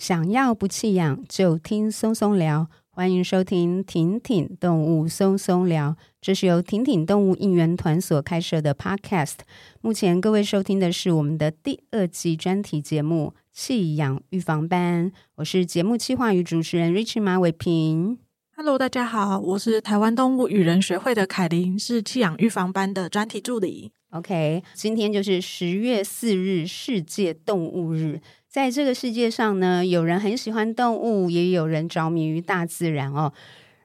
想要不弃养，就听松松聊。欢迎收听《挺挺动物松松聊》，这是由挺挺动物应援团所开设的 Podcast。目前各位收听的是我们的第二季专题节目《弃养预防班》，我是节目企划与主持人 Rich 马伟平。Hello，大家好，我是台湾动物与人学会的凯琳，是弃养预防班的专题助理。OK，今天就是十月四日世界动物日。在这个世界上呢，有人很喜欢动物，也有人着迷于大自然哦。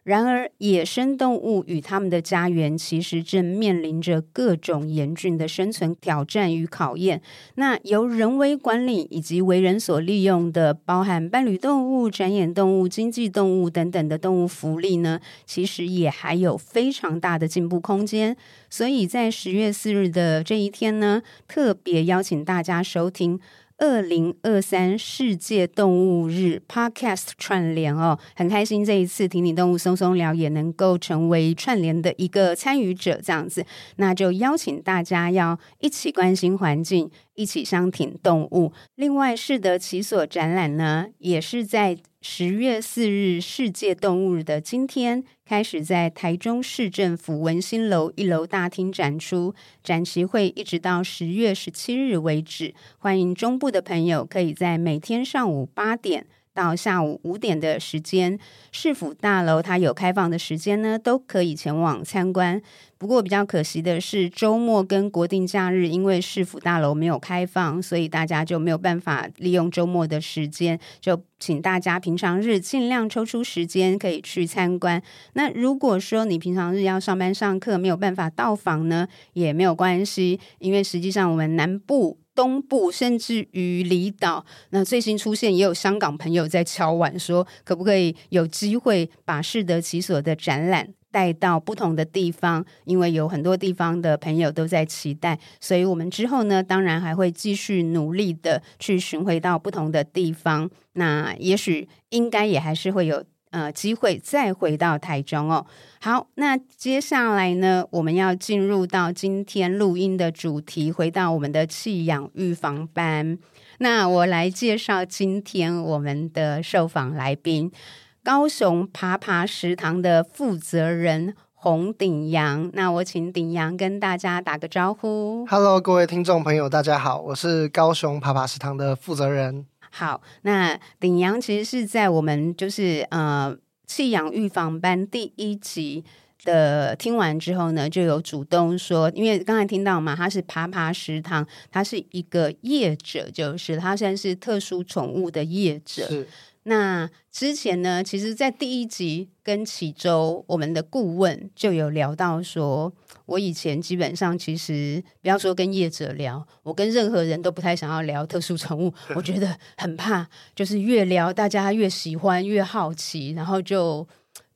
然而，野生动物与他们的家园其实正面临着各种严峻的生存挑战与考验。那由人为管理以及为人所利用的，包含伴侣动物、展演动物、经济动物等等的动物福利呢，其实也还有非常大的进步空间。所以在十月四日的这一天呢，特别邀请大家收听。二零二三世界动物日 Podcast 串联哦，很开心这一次挺挺动物松松聊也能够成为串联的一个参与者，这样子，那就邀请大家要一起关心环境。一起相挺动物。另外，适得其所展览呢，也是在十月四日世界动物日的今天开始，在台中市政府文心楼一楼大厅展出，展期会一直到十月十七日为止。欢迎中部的朋友可以在每天上午八点到下午五点的时间，市府大楼它有开放的时间呢，都可以前往参观。不过比较可惜的是，周末跟国定假日，因为市府大楼没有开放，所以大家就没有办法利用周末的时间。就请大家平常日尽量抽出时间可以去参观。那如果说你平常日要上班上课，没有办法到访呢，也没有关系，因为实际上我们南部。东部甚至于离岛，那最新出现也有香港朋友在敲碗说，可不可以有机会把适得其所的展览带到不同的地方？因为有很多地方的朋友都在期待，所以我们之后呢，当然还会继续努力的去巡回到不同的地方。那也许应该也还是会有。呃，机会再回到台中哦。好，那接下来呢，我们要进入到今天录音的主题，回到我们的弃养预防班。那我来介绍今天我们的受访来宾——高雄爬爬食堂的负责人洪鼎阳。那我请鼎阳跟大家打个招呼。Hello，各位听众朋友，大家好，我是高雄爬爬食堂的负责人。好，那鼎阳其实是在我们就是呃弃养预防班第一集的听完之后呢，就有主动说，因为刚才听到嘛，他是爬爬食堂，他是一个业者，就是他现在是特殊宠物的业者。那之前呢，其实，在第一集跟启周我们的顾问就有聊到说，我以前基本上其实不要说跟业者聊，我跟任何人都不太想要聊特殊宠物，我觉得很怕，就是越聊大家越喜欢越好奇，然后就。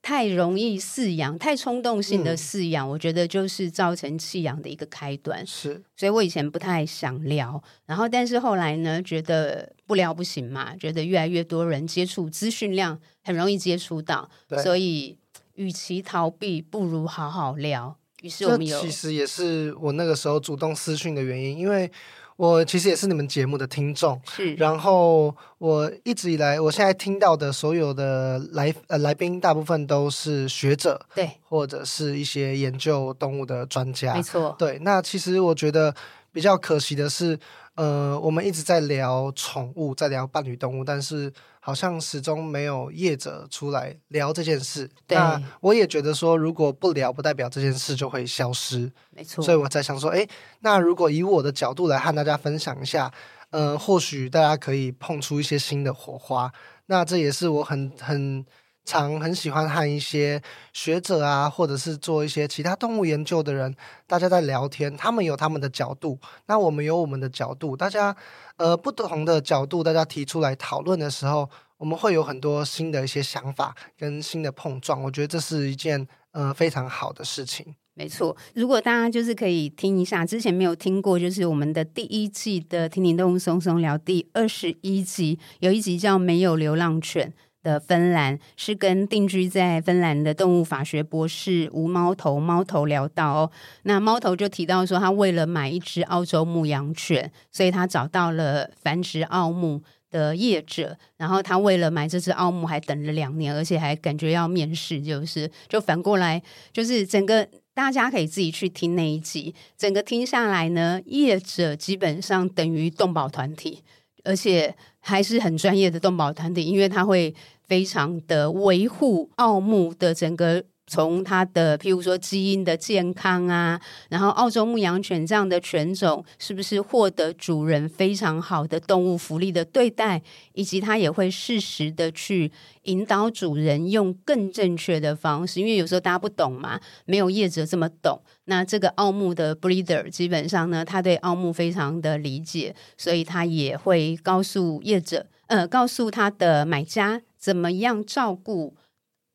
太容易饲养，太冲动性的饲养，嗯，我觉得就是造成弃养的一个开端。是，所以我以前不太想聊，然后但是后来呢，觉得不聊不行嘛，觉得越来越多人接触资讯量很容易接触到，所以与其逃避，不如好好聊。于是我们有，其实也是我那个时候主动私讯的原因，因为。我其实也是你们节目的听众，是。然后我一直以来，我现在听到的所有的来呃来宾，大部分都是学者，对，或者是一些研究动物的专家，没错。对，那其实我觉得比较可惜的是，呃，我们一直在聊宠物，在聊伴侣动物，但是。好像始终没有业者出来聊这件事。那我也觉得说，如果不聊，不代表这件事就会消失。没错。所以我在想说，诶，那如果以我的角度来和大家分享一下，呃，或许大家可以碰出一些新的火花。那这也是我很很。常很喜欢和一些学者啊，或者是做一些其他动物研究的人，大家在聊天，他们有他们的角度，那我们有我们的角度，大家呃不同的角度，大家提出来讨论的时候，我们会有很多新的一些想法跟新的碰撞，我觉得这是一件呃非常好的事情。没错，如果大家就是可以听一下，之前没有听过，就是我们的第一季的《听听动物松松聊》第二十一集，有一集叫《没有流浪犬》。的芬兰是跟定居在芬兰的动物法学博士吴猫头猫头聊到哦，那猫头就提到说，他为了买一只澳洲牧羊犬，所以他找到了繁殖奥牧。的业者，然后他为了买这只奥牧还等了两年，而且还感觉要面试，就是就反过来，就是整个大家可以自己去听那一集，整个听下来呢，业者基本上等于动保团体，而且还是很专业的动保团体，因为他会非常的维护奥木的整个。从它的，譬如说基因的健康啊，然后澳洲牧羊犬这样的犬种是不是获得主人非常好的动物福利的对待，以及它也会适时的去引导主人用更正确的方式，因为有时候大家不懂嘛，没有业者这么懂。那这个奥牧的 breeder 基本上呢，他对奥牧非常的理解，所以他也会告诉业者，呃，告诉他的买家怎么样照顾。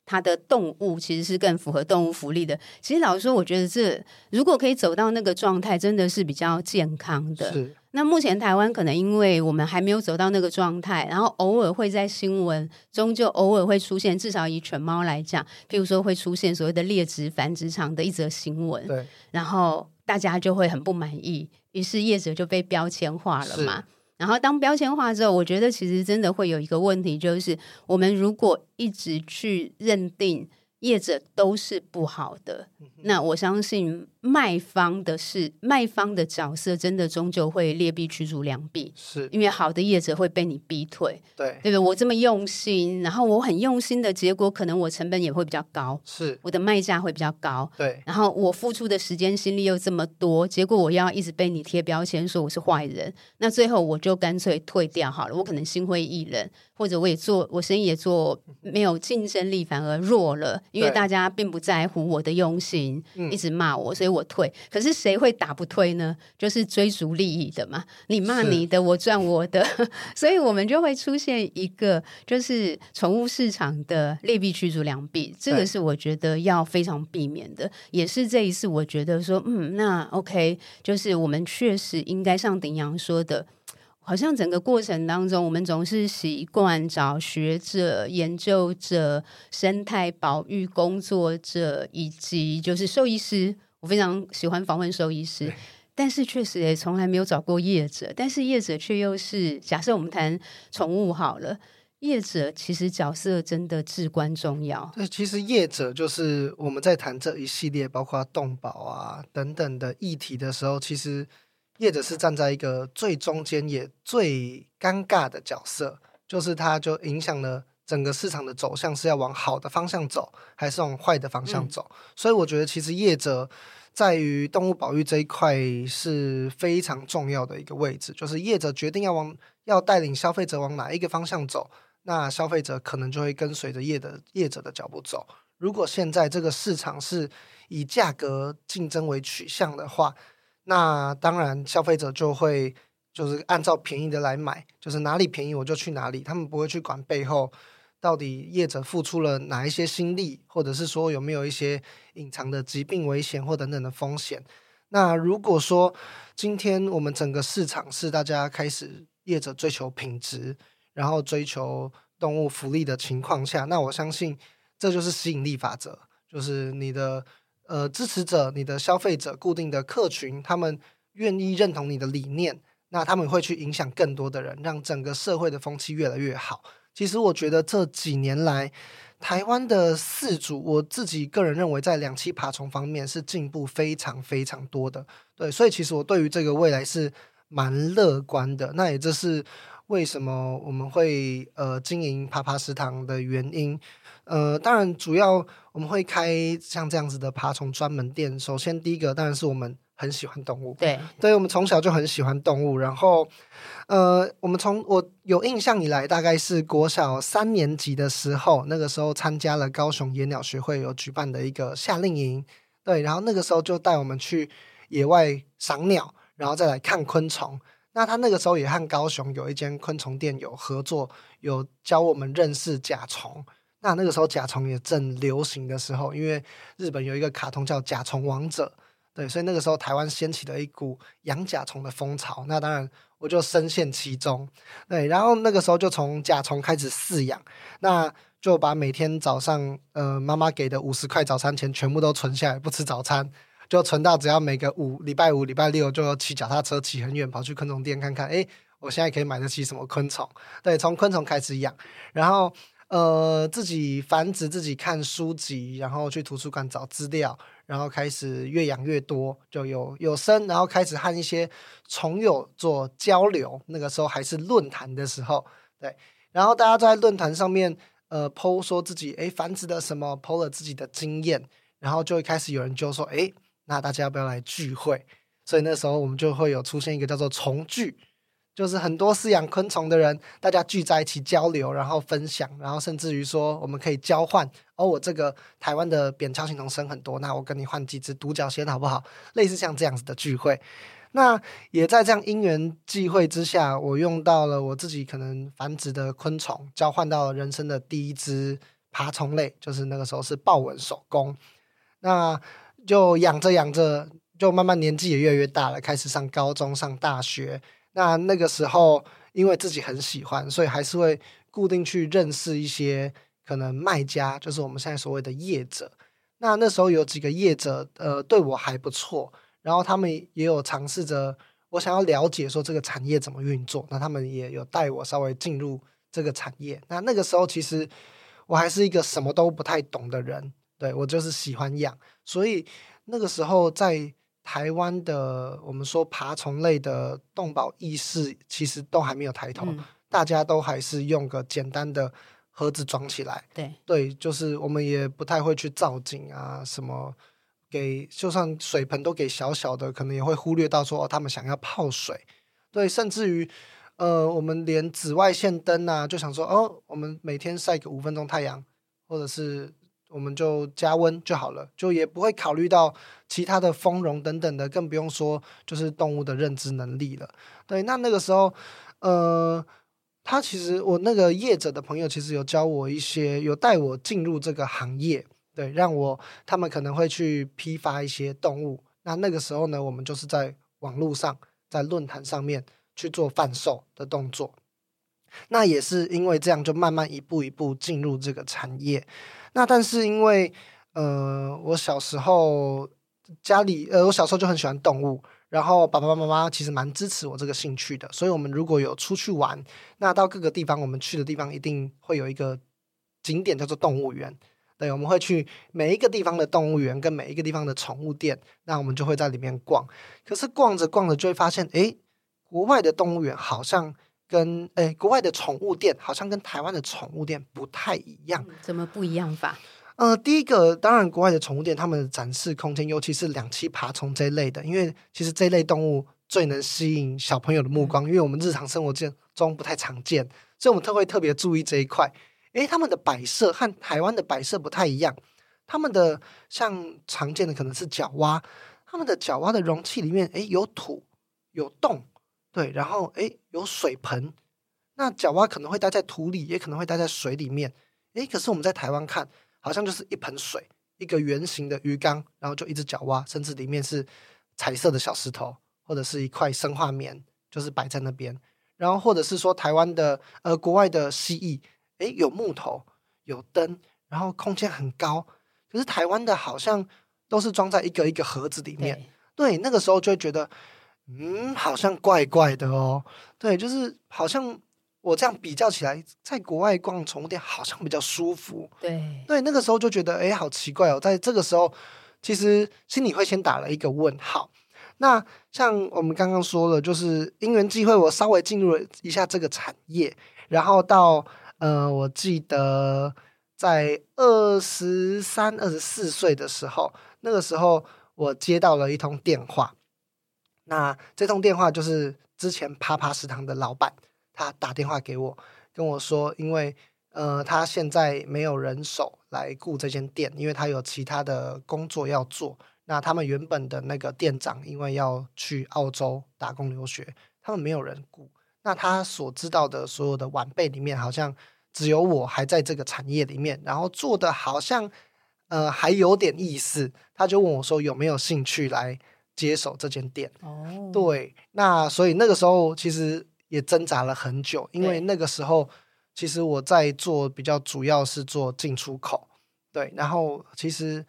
它的动物其实是更符合动物福利的。其实老实说，我觉得这如果可以走到那个状态，真的是比较健康的。是。那目前台湾可能因为我们还没有走到那个状态，然后偶尔会在新闻中就偶尔会出现，至少以犬猫来讲，譬如说会出现所谓的劣质繁殖场的一则新闻。对。然后大家就会很不满意，于是业者就被标签化了嘛。然后当标签化之后，我觉得其实真的会有一个问题，就是我们如果一直去认定业者都是不好的，那我相信。卖方的是卖方的角色，真的终究会劣币驱逐良币，是因为好的业者会被你逼退，对对不对？我这么用心，然后我很用心的结果，可能我成本也会比较高，是我的卖价会比较高，对。然后我付出的时间心力又这么多，结果我要一直被你贴标签说我是坏人，那最后我就干脆退掉好了。我可能心灰意冷，或者我也做我生意也做没有竞争力，反而弱了，因为大家并不在乎我的用心，一直骂我，所以。我退，可是谁会打不退呢？就是追逐利益的嘛。你骂你的，我赚我的，所以我们就会出现一个，就是宠物市场的劣币驱逐良币。这个是我觉得要非常避免的，也是这一次我觉得说，嗯，那 OK，就是我们确实应该像鼎阳说的，好像整个过程当中，我们总是习惯找学者、研究者、生态保育工作者以及就是兽医师。我非常喜欢访问兽医师，但是确实也从来没有找过业者。但是业者却又是假设我们谈宠物好了，业者其实角色真的至关重要。对，其实业者就是我们在谈这一系列包括动保啊等等的议题的时候，其实业者是站在一个最中间也最尴尬的角色，就是它就影响了。整个市场的走向是要往好的方向走，还是往坏的方向走？嗯。所以我觉得，其实业者在于动物保育这一块是非常重要的一个位置。就是业者决定要往要带领消费者往哪一个方向走，那消费者可能就会跟随着业的业者的脚步走。如果现在这个市场是以价格竞争为取向的话，那当然消费者就会就是按照便宜的来买，就是哪里便宜我就去哪里，他们不会去管背后。到底业者付出了哪一些心力，或者是说有没有一些隐藏的疾病危险或等等的风险？那如果说今天我们整个市场是大家开始业者追求品质，然后追求动物福利的情况下，那我相信这就是吸引力法则，就是你的呃支持者、你的消费者、固定的客群，他们愿意认同你的理念，那他们会去影响更多的人，让整个社会的风气越来越好。其实我觉得这几年来，台湾的四主，我自己个人认为，在两栖爬虫方面是进步非常非常多的。对，所以其实我对于这个未来是蛮乐观的。那也就是为什么我们会呃经营爬爬食堂的原因。呃，当然主要我们会开像这样子的爬虫专门店。首先第一个当然是我们。很喜欢动物，对，对，我们从小就很喜欢动物。然后，呃，我们从我有印象以来，大概是国小三年级的时候，那个时候参加了高雄野鸟学会有举办的一个夏令营，对，然后那个时候就带我们去野外赏鸟，然后再来看昆虫。那他那个时候也和高雄有一间昆虫店有合作，有教我们认识甲虫。那那个时候甲虫也正流行的时候，因为日本有一个卡通叫《甲虫王者》。对，所以那个时候台湾掀起了一股养甲虫的风潮，那当然我就深陷其中。对，然后那个时候就从甲虫开始饲养，那就把每天早上呃妈妈给的五十块早餐钱全部都存下来，不吃早餐，就存到只要每个五礼拜五、礼拜六就骑脚踏车骑很远跑去昆虫店看看，诶，我现在可以买得起什么昆虫。对，从昆虫开始养，然后呃自己繁殖，自己看书籍，然后去图书馆找资料，然后开始越养越多，就有有生，然后开始和一些虫友做交流。那个时候还是论坛的时候，对，然后大家在论坛上面呃剖说自己诶繁殖的什么剖了自己的经验，然后就会开始有人就说诶，那大家要不要来聚会？所以那时候我们就会有出现一个叫做虫聚，就是很多饲养昆虫的人，大家聚在一起交流，然后分享，然后甚至于说我们可以交换。哦，我这个台湾的扁锹形虫生很多，那我跟你换几只独角仙好不好？类似像这样子的聚会。那也在这样因缘际会之下，我用到了我自己可能繁殖的昆虫，交换到了人生的第一只爬虫类，就是那个时候是豹纹守宫。那就养着养着。就慢慢年纪也越来越大了，开始上高中、上大学。那那个时候，因为自己很喜欢，所以还是会固定去认识一些可能卖家，就是我们现在所谓的业者。那那时候有几个业者，呃，对我还不错，然后他们也有尝试着，我想要了解说这个产业怎么运作。那他们也有带我稍微进入这个产业。那那个时候，其实我还是一个什么都不太懂的人，对，我就是喜欢养，所以那个时候在。台湾的我们说爬虫类的动保意识其实都还没有抬头，嗯、大家都还是用个简单的盒子装起来。对对，就是我们也不太会去造景啊，什么给就算水盆都给小小的，可能也会忽略到说、哦、他们想要泡水。对，甚至于呃，我们连紫外线灯啊，就想说哦，我们每天晒个五分钟太阳，或者是。我们就加温就好了，就也不会考虑到其他的丰容等等的，更不用说就是动物的认知能力了。对，那那个时候，呃，他其实我那个业者的朋友其实有教我一些，有带我进入这个行业，对，让我他们可能会去批发一些动物。那那个时候呢，我们就是在网络上，在论坛上面去做贩售的动作。那也是因为这样，就慢慢一步一步进入这个产业。那但是因为呃，我小时候家里呃，我小时候就很喜欢动物，然后爸爸妈妈其实蛮支持我这个兴趣的，所以我们如果有出去玩，那到各个地方，我们去的地方一定会有一个景点叫做动物园。对，我们会去每一个地方的动物园跟每一个地方的宠物店，那我们就会在里面逛。可是逛着逛着就会发现，诶，国外的动物园好像。跟诶，国外的宠物店好像跟台湾的宠物店不太一样。嗯，怎么不一样法？呃，第一个当然，国外的宠物店他们的展示空间，尤其是两栖爬虫这一类的，因为其实这一类动物最能吸引小朋友的目光，嗯、因为我们日常生活中不太常见，所以我们特会特别注意这一块。诶，他们的摆设和台湾的摆设不太一样，他们的像常见的可能是角蛙，他们的角蛙的容器里面诶有土有洞。对，然后诶，有水盆，那角蛙可能会待在土里，也可能会待在水里面。诶，可是我们在台湾看，好像就是一盆水，一个圆形的鱼缸，然后就一只角蛙，甚至里面是彩色的小石头，或者是一块生化棉，就是摆在那边。然后或者是说台湾的呃国外的蜥蜴，诶，有木头，有灯，然后空间很高。可是台湾的好像都是装在一个一个盒子里面。对，对，那个时候就会觉得。嗯，好像怪怪的哦。对，就是好像我这样比较起来，在国外逛宠物店好像比较舒服。对，对，那个时候就觉得，哎，好奇怪哦。在这个时候，其实心里会先打了一个问号。那像我们刚刚说了，就是因缘际会，我稍微进入了一下这个产业，然后到呃，我记得在二十三、二十四岁的时候，那个时候我接到了一通电话。那这通电话就是之前啪啪食堂的老板，他打电话给我，跟我说，因为呃，他现在没有人手来顾这间店，因为他有其他的工作要做。那他们原本的那个店长因为要去澳洲打工留学，他们没有人顾。那他所知道的所有的晚辈里面，好像只有我还在这个产业里面，然后做的好像呃还有点意思。他就问我说有没有兴趣来。接手这间店哦，对，那所以那个时候其实也挣扎了很久，因为那个时候其实我在做比较主要是做进出口，对，然后其实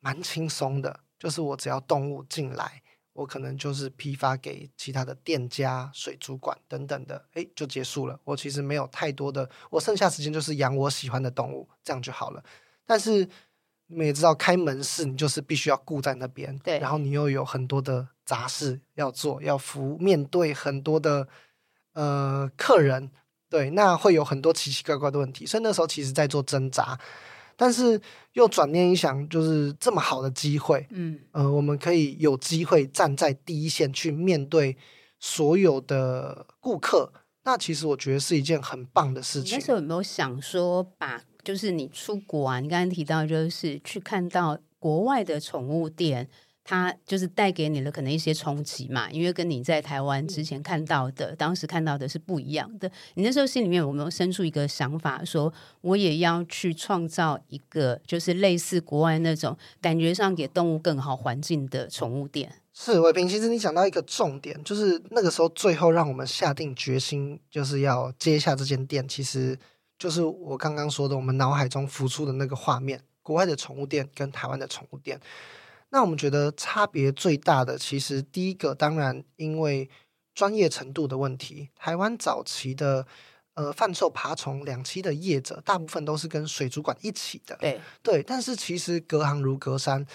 蛮轻松的，就是我只要动物进来，我可能就是批发给其他的店家、水族馆等等的，诶，就结束了。我其实没有太多的，我剩下时间就是养我喜欢的动物，这样就好了。但是你们也知道，开门市你就是必须要顾在那边，对，然后你又有很多的杂事要做，要服面对很多的呃客人，对，那会有很多奇奇怪怪的问题。所以那时候其实在做挣扎。但是又转念一想，就是这么好的机会，嗯，呃，我们可以有机会站在第一线去面对所有的顾客，那其实我觉得是一件很棒的事情。那时候有没有想说，把就是你出国啊，你刚刚提到就是去看到国外的宠物店。它就是带给你的可能一些冲击嘛，因为跟你在台湾之前看到的、嗯、当时看到的是不一样的。你那时候心里面有没有生出一个想法，说我也要去创造一个就是类似国外那种感觉上给动物更好环境的宠物店？是伟平，其实你讲到一个重点，就是那个时候最后让我们下定决心，就是要接下这间店，其实就是我刚刚说的，我们脑海中浮出的那个画面：国外的宠物店跟台湾的宠物店。那我们觉得差别最大的，其实第一个当然因为专业程度的问题。台湾早期的呃贩售爬虫两栖的业者，大部分都是跟水族馆一起的。对对，但是其实隔行如隔山，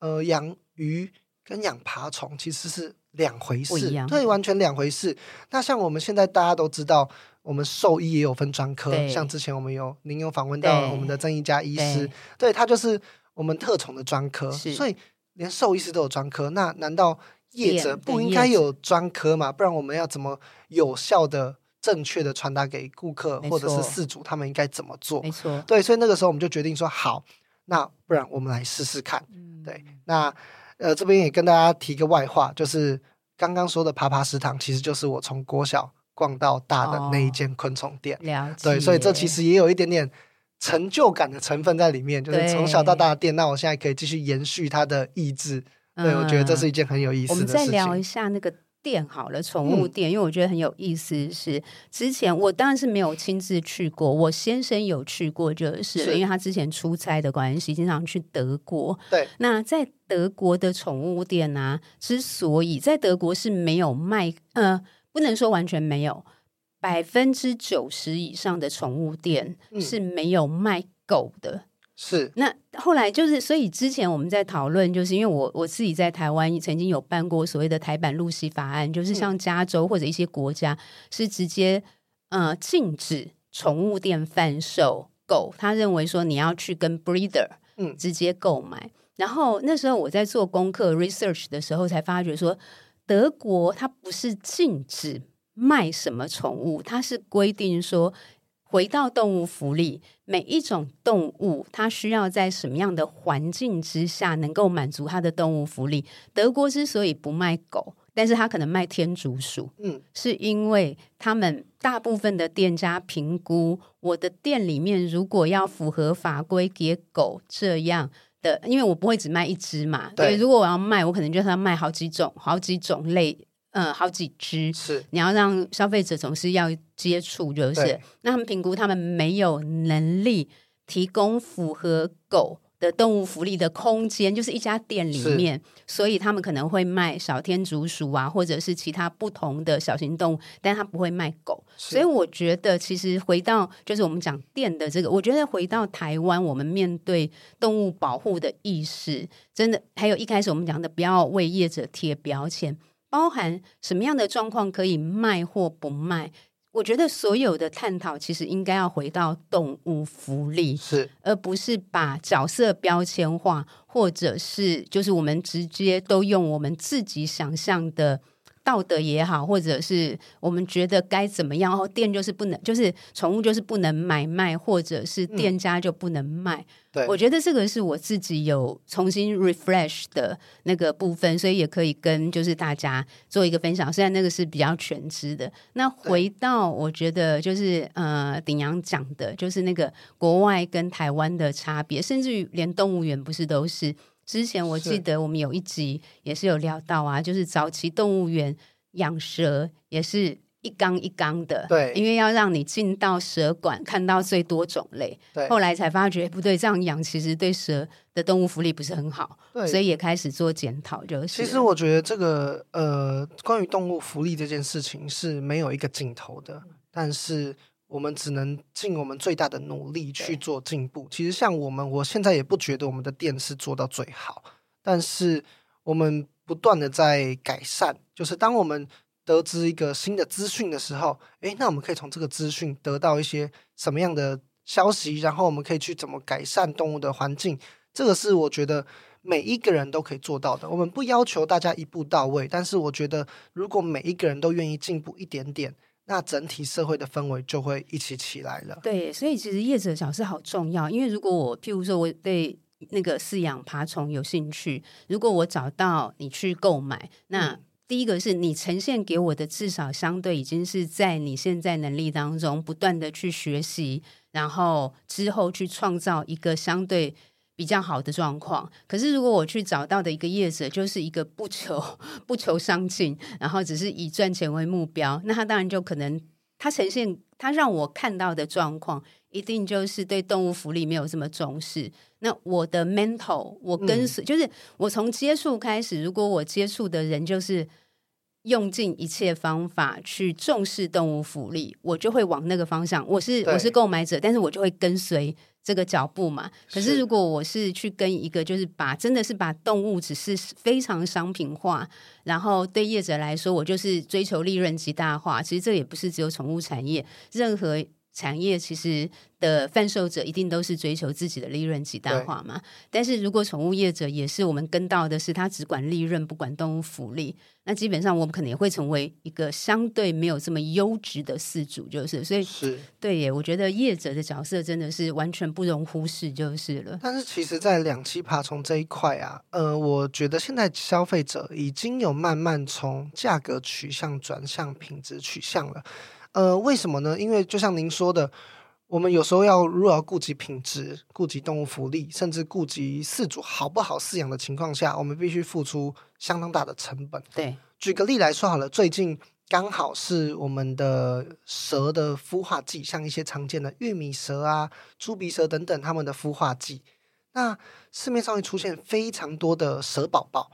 呃，养鱼跟养爬虫其实是两回事，对，完全两回事。那像我们现在大家都知道，我们兽医也有分专科，像之前我们有您有访问到我们的曾一家医师，对，对他就是。我们特宠的专科，所以连兽医师都有专科。那难道业者不应该有专科吗？不然我们要怎么有效的、正确的传达给顾客或者是事主？他们应该怎么做？没错，对。所以那个时候我们就决定说，好，那不然我们来试试看。嗯、对，那呃这边也跟大家提个外话，就是刚刚说的爬爬食堂，其实就是我从国小逛到大的那一间昆虫店。哦、了解。对，所以这其实也有一点点。成就感的成分在里面，就是从小到大的店，那我现在可以继续延续它的意志。嗯、对，我觉得这是一件很有意思的事情。我们再聊一下那个店好了，宠物店，嗯、因为我觉得很有意思是。是之前我当然是没有亲自去过，我先生有去过，就是，是因为他之前出差的关系，经常去德国。对，那在德国的宠物店呢、啊，之所以在德国是没有卖，呃，不能说完全没有。百分之九十以上的宠物店是没有卖狗的。嗯、是那后来就是，所以之前我们在讨论，就是因为我我自己在台湾曾经有办过所谓的台版露西法案，就是像加州或者一些国家是直接呃禁止宠物店贩售狗，他认为说你要去跟 breeder 嗯直接购买。嗯、然后那时候我在做功课 research 的时候，才发觉说德国它不是禁止。卖什么宠物？它是规定说，回到动物福利，每一种动物它需要在什么样的环境之下能够满足它的动物福利。德国之所以不卖狗，但是它可能卖天竺鼠，嗯，是因为他们大部分的店家评估，我的店里面如果要符合法规给狗这样的，因为我不会只卖一只嘛，对，对，如果我要卖，我可能就是要卖好几种、好几种类。嗯，好几只是，你要让消费者总是要接触，就是那他们评估他们没有能力提供符合狗的动物福利的空间，就是一家店里面，所以他们可能会卖小天竺鼠啊，或者是其他不同的小型动物，但他不会卖狗。所以我觉得，其实回到就是我们讲店的这个，我觉得回到台湾，我们面对动物保护的意识，真的还有一开始我们讲的，不要为业者贴标签。包含什么样的状况可以卖或不卖？我觉得所有的探讨其实应该要回到动物福利，是，而不是把角色标签化，或者是就是我们直接都用我们自己想象的。道德也好，或者是我们觉得该怎么样，然后店就是不能，就是宠物就是不能买卖，或者是店家就不能卖。嗯、对，我觉得这个是我自己有重新 refresh 的那个部分，所以也可以跟就是大家做一个分享。虽然那个是比较全知的，那回到我觉得就是呃鼎阳讲的，就是那个国外跟台湾的差别，甚至于连动物园不是都是。之前我记得我们有一集也是有聊到啊，是就是早期动物园养蛇也是一缸一缸的，对，因为要让你进到蛇馆看到最多种类。对，后来才发觉不对，这样养其实对蛇的动物福利不是很好，对，所以也开始做检讨。就是，其实我觉得这个呃，关于动物福利这件事情是没有一个尽头的，但是我们只能尽我们最大的努力去做进步。其实像我们，我现在也不觉得我们的店是做到最好，但是我们不断的在改善，就是当我们。得知一个新的资讯的时候，诶，那我们可以从这个资讯得到一些什么样的消息？然后我们可以去怎么改善动物的环境？这个是我觉得每一个人都可以做到的。我们不要求大家一步到位，但是我觉得如果每一个人都愿意进步一点点，那整体社会的氛围就会一起起来了。对，所以其实业者的角色好重要。因为如果我譬如说我对那个饲养爬虫有兴趣，如果我找到你去购买，那、嗯第一个是你呈现给我的，至少相对已经是在你现在能力当中不断的去学习，然后之后去创造一个相对比较好的状况。可是如果我去找到的一个业者，就是一个不求不求上进，然后只是以赚钱为目标，那他当然就可能他呈现他让我看到的状况，一定就是对动物福利没有这么重视。那我的 mental，我跟随、嗯、就是我从接触开始，如果我接触的人就是用尽一切方法去重视动物福利，我就会往那个方向。我是我是购买者，但是我就会跟随这个脚步嘛。可是如果我是去跟一个，就是把真的是把动物只是非常商品化，然后对业者来说，我就是追求利润极大化。其实这也不是只有宠物产业，任何。产业其实的贩售者一定都是追求自己的利润极大化嘛。但是如果宠物业者也是我们跟到的是他只管利润不管动物福利，那基本上我们可能也会成为一个相对没有这么优质的饲主，就是所以是对耶。我觉得业者的角色真的是完全不容忽视，就是了。但是其实，在两栖爬虫这一块啊，呃，我觉得现在消费者已经有慢慢从价格取向转向品质取向了。呃，为什么呢？因为就像您说的，我们有时候要如果要顾及品质、顾及动物福利，甚至顾及饲主好不好饲养的情况下，我们必须付出相当大的成本。对，举个例来说好了，最近刚好是我们的蛇的孵化季，像一些常见的玉米蛇啊、猪鼻蛇等等，它们的孵化季，那市面上会出现非常多的蛇宝宝，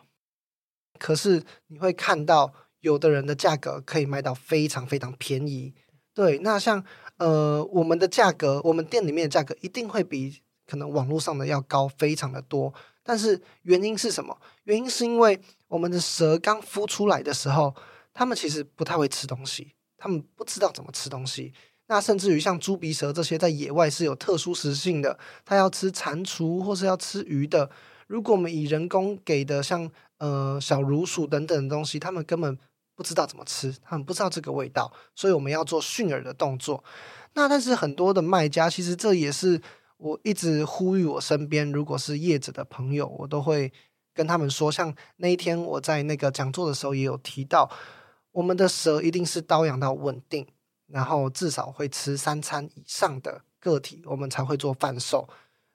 可是你会看到。有的人的价格可以卖到非常非常便宜，对。那像呃，我们的价格，我们店里面的价格一定会比可能网络上的要高非常的多。但是原因是什么？原因是因为我们的蛇刚孵出来的时候，他们其实不太会吃东西，他们不知道怎么吃东西。那甚至于像猪鼻蛇这些在野外是有特殊食性的，它要吃蟾蜍或是要吃鱼的。如果我们以人工给的像呃小乳鼠等等的东西，他们根本不知道怎么吃，他们不知道这个味道，所以我们要做驯耳的动作。那但是很多的卖家，其实这也是我一直呼吁我身边如果是业者的朋友，我都会跟他们说，像那一天我在那个讲座的时候也有提到，我们的蛇一定是刀养到稳定，然后至少会吃三餐以上的个体，我们才会做贩售。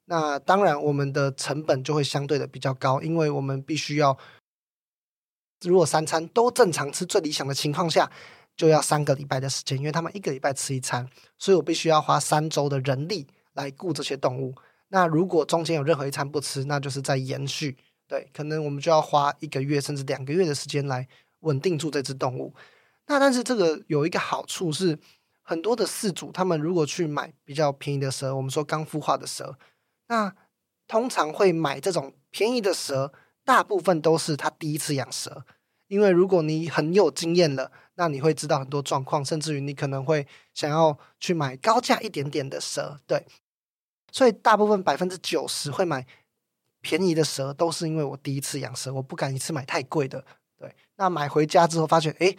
那当然，我们的成本就会相对的比较高，因为我们必须要，如果三餐都正常吃，最理想的情况下，就要三个礼拜的时间，因为他们一个礼拜吃一餐，所以我必须要花三周的人力来顾这些动物。那如果中间有任何一餐不吃，那就是在延续，对，可能我们就要花一个月甚至两个月的时间来稳定住这只动物。那但是这个有一个好处是，很多的饲主他们如果去买比较便宜的蛇，我们说刚孵化的蛇。那通常会买这种便宜的蛇，大部分都是他第一次养蛇。因为如果你很有经验了，那你会知道很多状况，甚至于你可能会想要去买高价一点点的蛇。对，所以大部分百分之九十会买便宜的蛇，都是因为我第一次养蛇，我不敢一次买太贵的。对，那买回家之后发现，诶，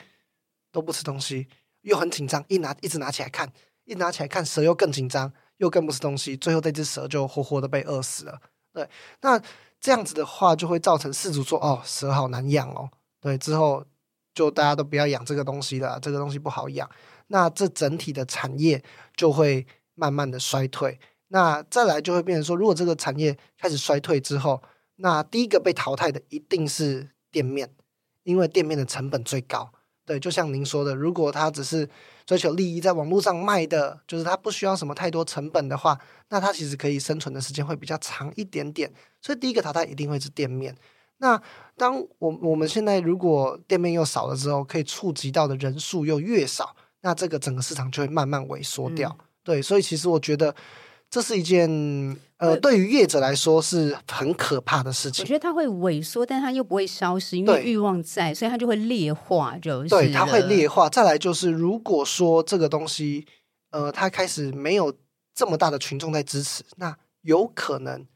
都不吃东西，又很紧张，一拿一直拿起来看，一拿起来看蛇又更紧张。又更不吃东西，最后这只蛇就活活的被饿死了。对，那这样子的话，就会造成饲主说：“哦，蛇好难养哦。”对，之后就大家都不要养这个东西了，这个东西不好养。那这整体的产业就会慢慢的衰退。那再来就会变成说，如果这个产业开始衰退之后，那第一个被淘汰的一定是店面，因为店面的成本最高。对，就像您说的，如果它只是追求利益，在网络上卖的，就是它不需要什么太多成本的话，那它其实可以生存的时间会比较长一点点。所以第一个淘汰一定会是店面。那当我我们现在如果店面又少了之后，可以触及到的人数又越少，那这个整个市场就会慢慢萎缩掉。嗯、对，所以其实我觉得这是一件呃，对于业者来说是很可怕的事情。我觉得它会萎缩，但它又不会消失，因为欲望在，所以它就会劣化。就是对，它会劣化。再来就是，如果说这个东西呃，它开始没有这么大的群众在支持，那有可能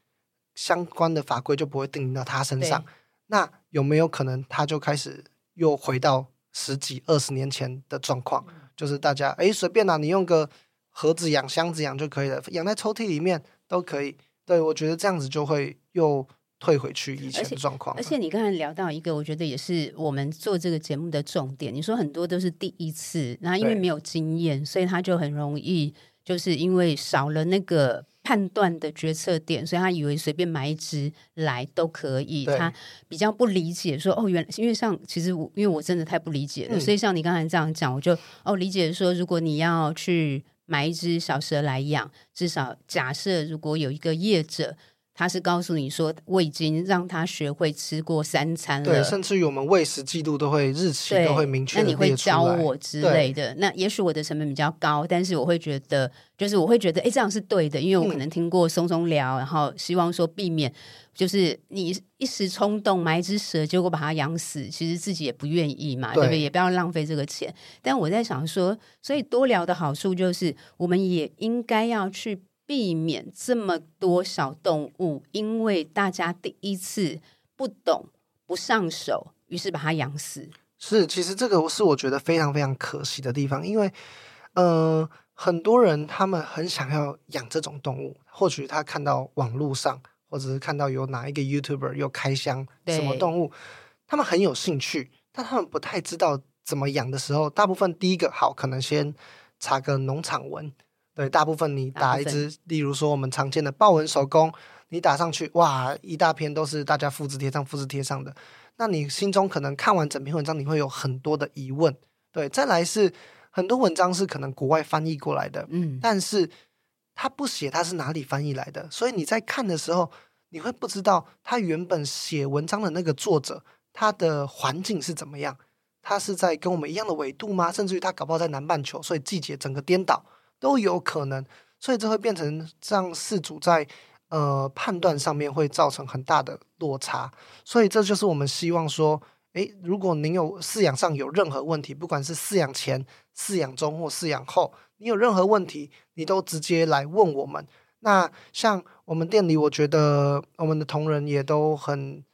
相关的法规就不会定到他身上。那有没有可能，他就开始又回到十几二十年前的状况？就是大家哎随便啊，你用个盒子养、箱子养就可以了，养在抽屉里面都可以。对，我觉得这样子就会又退回去以前的状况。而且你刚才聊到一个，我觉得也是我们做这个节目的重点。你说很多都是第一次，然后因为没有经验，所以他就很容易，就是因为少了那个。判断的决策点，所以他以为随便买一只来都可以。他比较不理解说，哦，原来因为像其实我因为我真的太不理解了，嗯、所以像你刚才这样讲，我就哦理解说，如果你要去买一只小蛇来养，至少假设如果有一个业者。他是告诉你说，我已经让他学会吃过三餐了。对，甚至于我们喂食记录都会日期都会明确的。那你会教我之类的？那也许我的成本比较高，但是我会觉得，就是我会觉得，哎，这样是对的，因为我可能听过松松聊，嗯、然后希望说避免，就是你一时冲动买一只蛇，结果把它养死，其实自己也不愿意嘛，对，对不对？也不要浪费这个钱。但我在想说，所以多聊的好处就是，我们也应该要去。避免这么多小动物，因为大家第一次不懂、不上手，于是把它养死。是，其实这个是我觉得非常非常可惜的地方，因为，呃，很多人他们很想要养这种动物，或许他看到网络上，或者是看到有哪一个 YouTuber 又开箱什么动物，他们很有兴趣，但他们不太知道怎么养的时候，大部分第一个好，可能先查个农场文。对，大部分你打一只，例如说我们常见的豹纹手工，你打上去，哇，一大篇都是大家复制贴上、复制贴上的。那你心中可能看完整篇文章，你会有很多的疑问。对，再来是很多文章是可能国外翻译过来的，嗯，但是他不写他是哪里翻译来的，所以你在看的时候，你会不知道他原本写文章的那个作者他的环境是怎么样，他是在跟我们一样的纬度吗？甚至于他搞不好在南半球，所以季节整个颠倒。都有可能，所以这会变成让饲主在呃判断上面会造成很大的落差，所以这就是我们希望说，诶，如果您有饲养上有任何问题，不管是饲养前、饲养中或饲养后，你有任何问题，你都直接来问我们。那像我们店里，我觉得我们的同仁也都很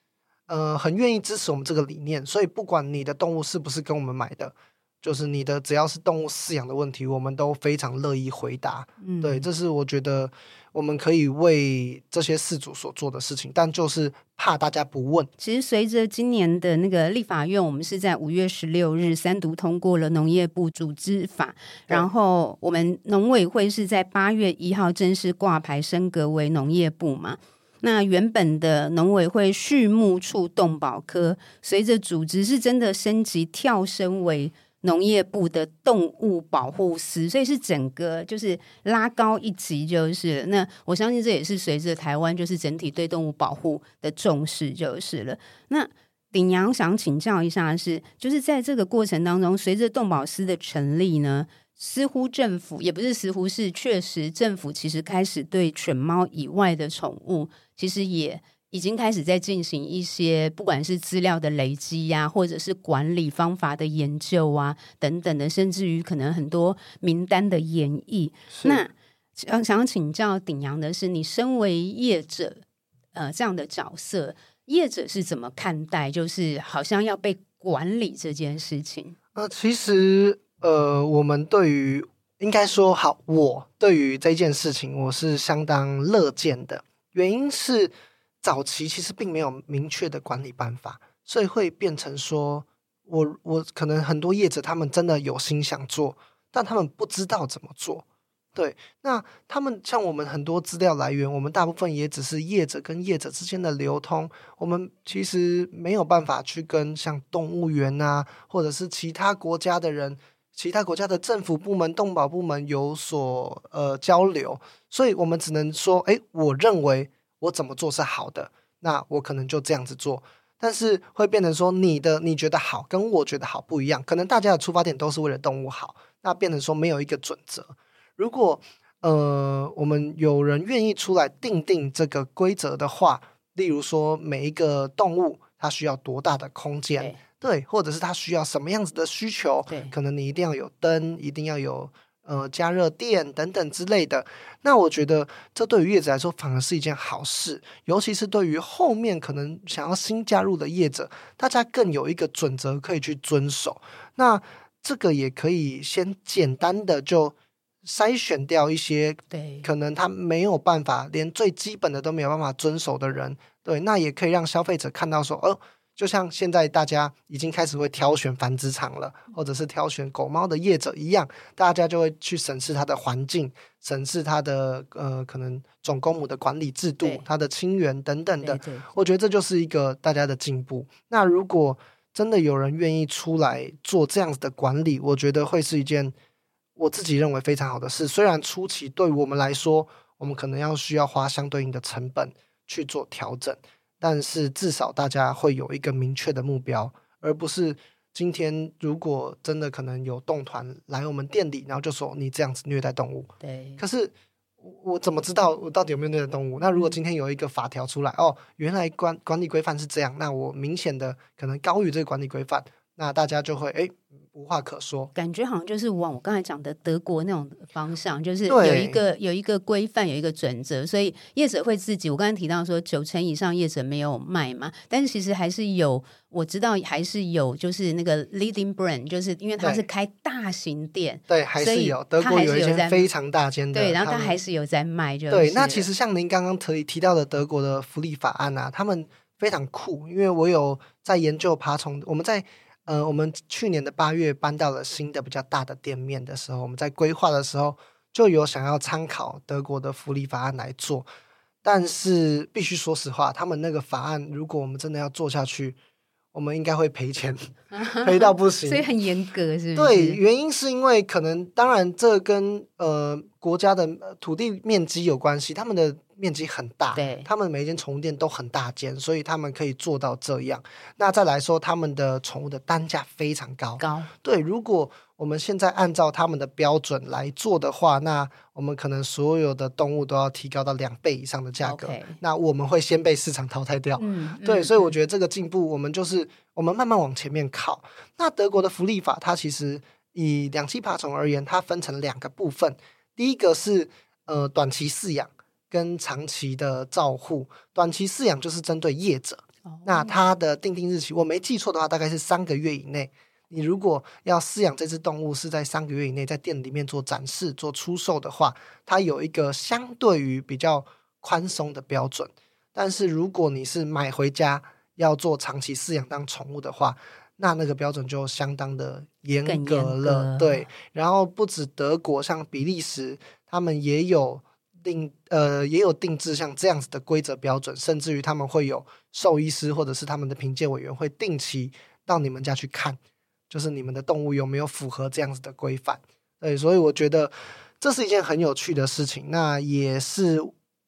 呃很愿意支持我们这个理念，所以不管你的动物是不是跟我们买的。就是你的只要是动物饲养的问题，我们都非常乐意回答。嗯，对，这是我觉得我们可以为这些事主所做的事情，但就是怕大家不问。其实随着今年的那个立法院，我们是在五月十六日三读通过了农业部组织法，然后我们农委会是在八月一号正式挂牌升格为农业部嘛。那原本的农委会畜牧处动保科，随着组织是真的升级跳升为。农业部的动物保护司，所以是整个就是拉高一级，就是那我相信这也是随着台湾就是整体对动物保护的重视就是了。那鼎洋想请教一下是，就是在这个过程当中，随着动保司的成立呢，似乎政府也不是似乎是确实政府其实开始对犬猫以外的宠物，其实也。已经开始在进行一些，不管是资料的累积呀、啊，或者是管理方法的研究啊，等等的，甚至于可能很多名单的演绎。那想想请教鼎阳的是，你身为业者，呃，这样的角色，业者是怎么看待？就是好像要被管理这件事情？呃，其实，呃，我们对于应该说好，我对于这件事情，我是相当乐见的，原因是。早期其实并没有明确的管理办法，所以会变成说，我我可能很多业者他们真的有心想做，但他们不知道怎么做，对，那他们像我们很多资料来源，我们大部分也只是业者跟业者之间的流通，我们其实没有办法去跟像动物园啊，或者是其他国家的人、其他国家的政府部门、动保部门有所呃交流，所以我们只能说，哎，我认为我怎么做是好的，那我可能就这样子做，但是会变成说你的你觉得好跟我觉得好不一样，可能大家的出发点都是为了动物好，那变成说没有一个准则。如果呃，我们有人愿意出来定定这个规则的话，例如说每一个动物它需要多大的空间，对，对，或者是它需要什么样子的需求，对，可能你一定要有灯，一定要有呃加热垫等等之类的。那我觉得这对于业者来说反而是一件好事，尤其是对于后面可能想要新加入的业者，大家更有一个准则可以去遵守。那这个也可以先简单的就。筛选掉一些，对，可能他没有办法，连最基本的都没有办法遵守的人，对，那也可以让消费者看到说，哦，就像现在大家已经开始会挑选繁殖场了，或者是挑选狗猫的业者一样，大家就会去审视它的环境，审视它的呃，可能总公母的管理制度，它的亲缘等等的，我觉得这就是一个大家的进步。那如果真的有人愿意出来做这样子的管理，我觉得会是一件。我自己认为非常好的事，虽然初期对于我们来说，我们可能要需要花相对应的成本去做调整，但是至少大家会有一个明确的目标，而不是今天如果真的可能有动团来我们店里，然后就说你这样子虐待动物。对。可是我怎么知道我到底有没有虐待动物？那如果今天有一个法条出来，哦，原来管管理规范是这样，那我明显的可能高于这个管理规范，那大家就会诶。无话可说，感觉好像就是往我刚才讲的德国那种方向，就是有一个有一个规范，有一个准则，所以业者会自己。我刚才提到说九成以上业者没有卖嘛，但是其实还是有，我知道还是有，就是那个 leading brand，就是因为他是开大型店，对，还是有德国有一间非常大间的，对，然后他还是有在卖，就对。那其实像您刚刚提提到的德国的福利法案啊，他们非常酷，因为我有在研究爬虫，我们在。呃，我们去年的八月搬到了新的比较大的店面的时候，我们在规划的时候就有想要参考德国的福利法案来做，但是必须说实话，他们那个法案，如果我们真的要做下去，我们应该会赔钱，赔到不行，所以很严格，是不是？对，原因是因为可能，当然这跟呃国家的土地面积有关系，他们的。面积很大，对，他们每一间宠物店都很大间，所以他们可以做到这样。那再来说，他们的宠物的单价非常高，高。对，如果我们现在按照他们的标准来做的话，那我们可能所有的动物都要提高到两倍以上的价格。那我们会先被市场淘汰掉。嗯，对，所以我觉得这个进步，我们就是我们慢慢往前面靠。那德国的福利法，它其实以两栖爬虫而言，它分成两个部分。第一个是呃短期饲养。跟长期的照护，短期饲养就是针对业者。Oh. 那它的定定日期，我没记错的话，大概是三个月以内。你如果要饲养这只动物是在三个月以内，在店里面做展示、做出售的话，它有一个相对于比较宽松的标准。但是如果你是买回家要做长期饲养当宠物的话，那那个标准就相当的严格了。对，然后不止德国，像比利时，他们也有。定呃也有定制像这样子的规则标准，甚至于他们会有兽医师或者是他们的评鉴委员会定期到你们家去看，就是你们的动物有没有符合这样子的规范。对，所以我觉得这是一件很有趣的事情。那也是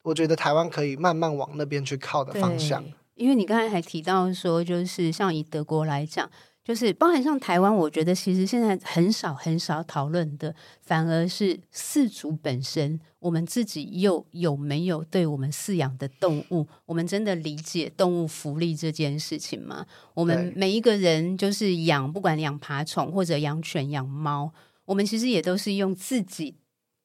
我觉得台湾可以慢慢往那边去靠的方向。因为你刚才还提到说，就是像以德国来讲。就是包含像台湾，我觉得其实现在很少很少讨论的，反而是饲主本身，我们自己又有没有对我们饲养的动物，我们真的理解动物福利这件事情吗？我们每一个人就是养，不管养爬虫或者养犬养猫，我们其实也都是用自己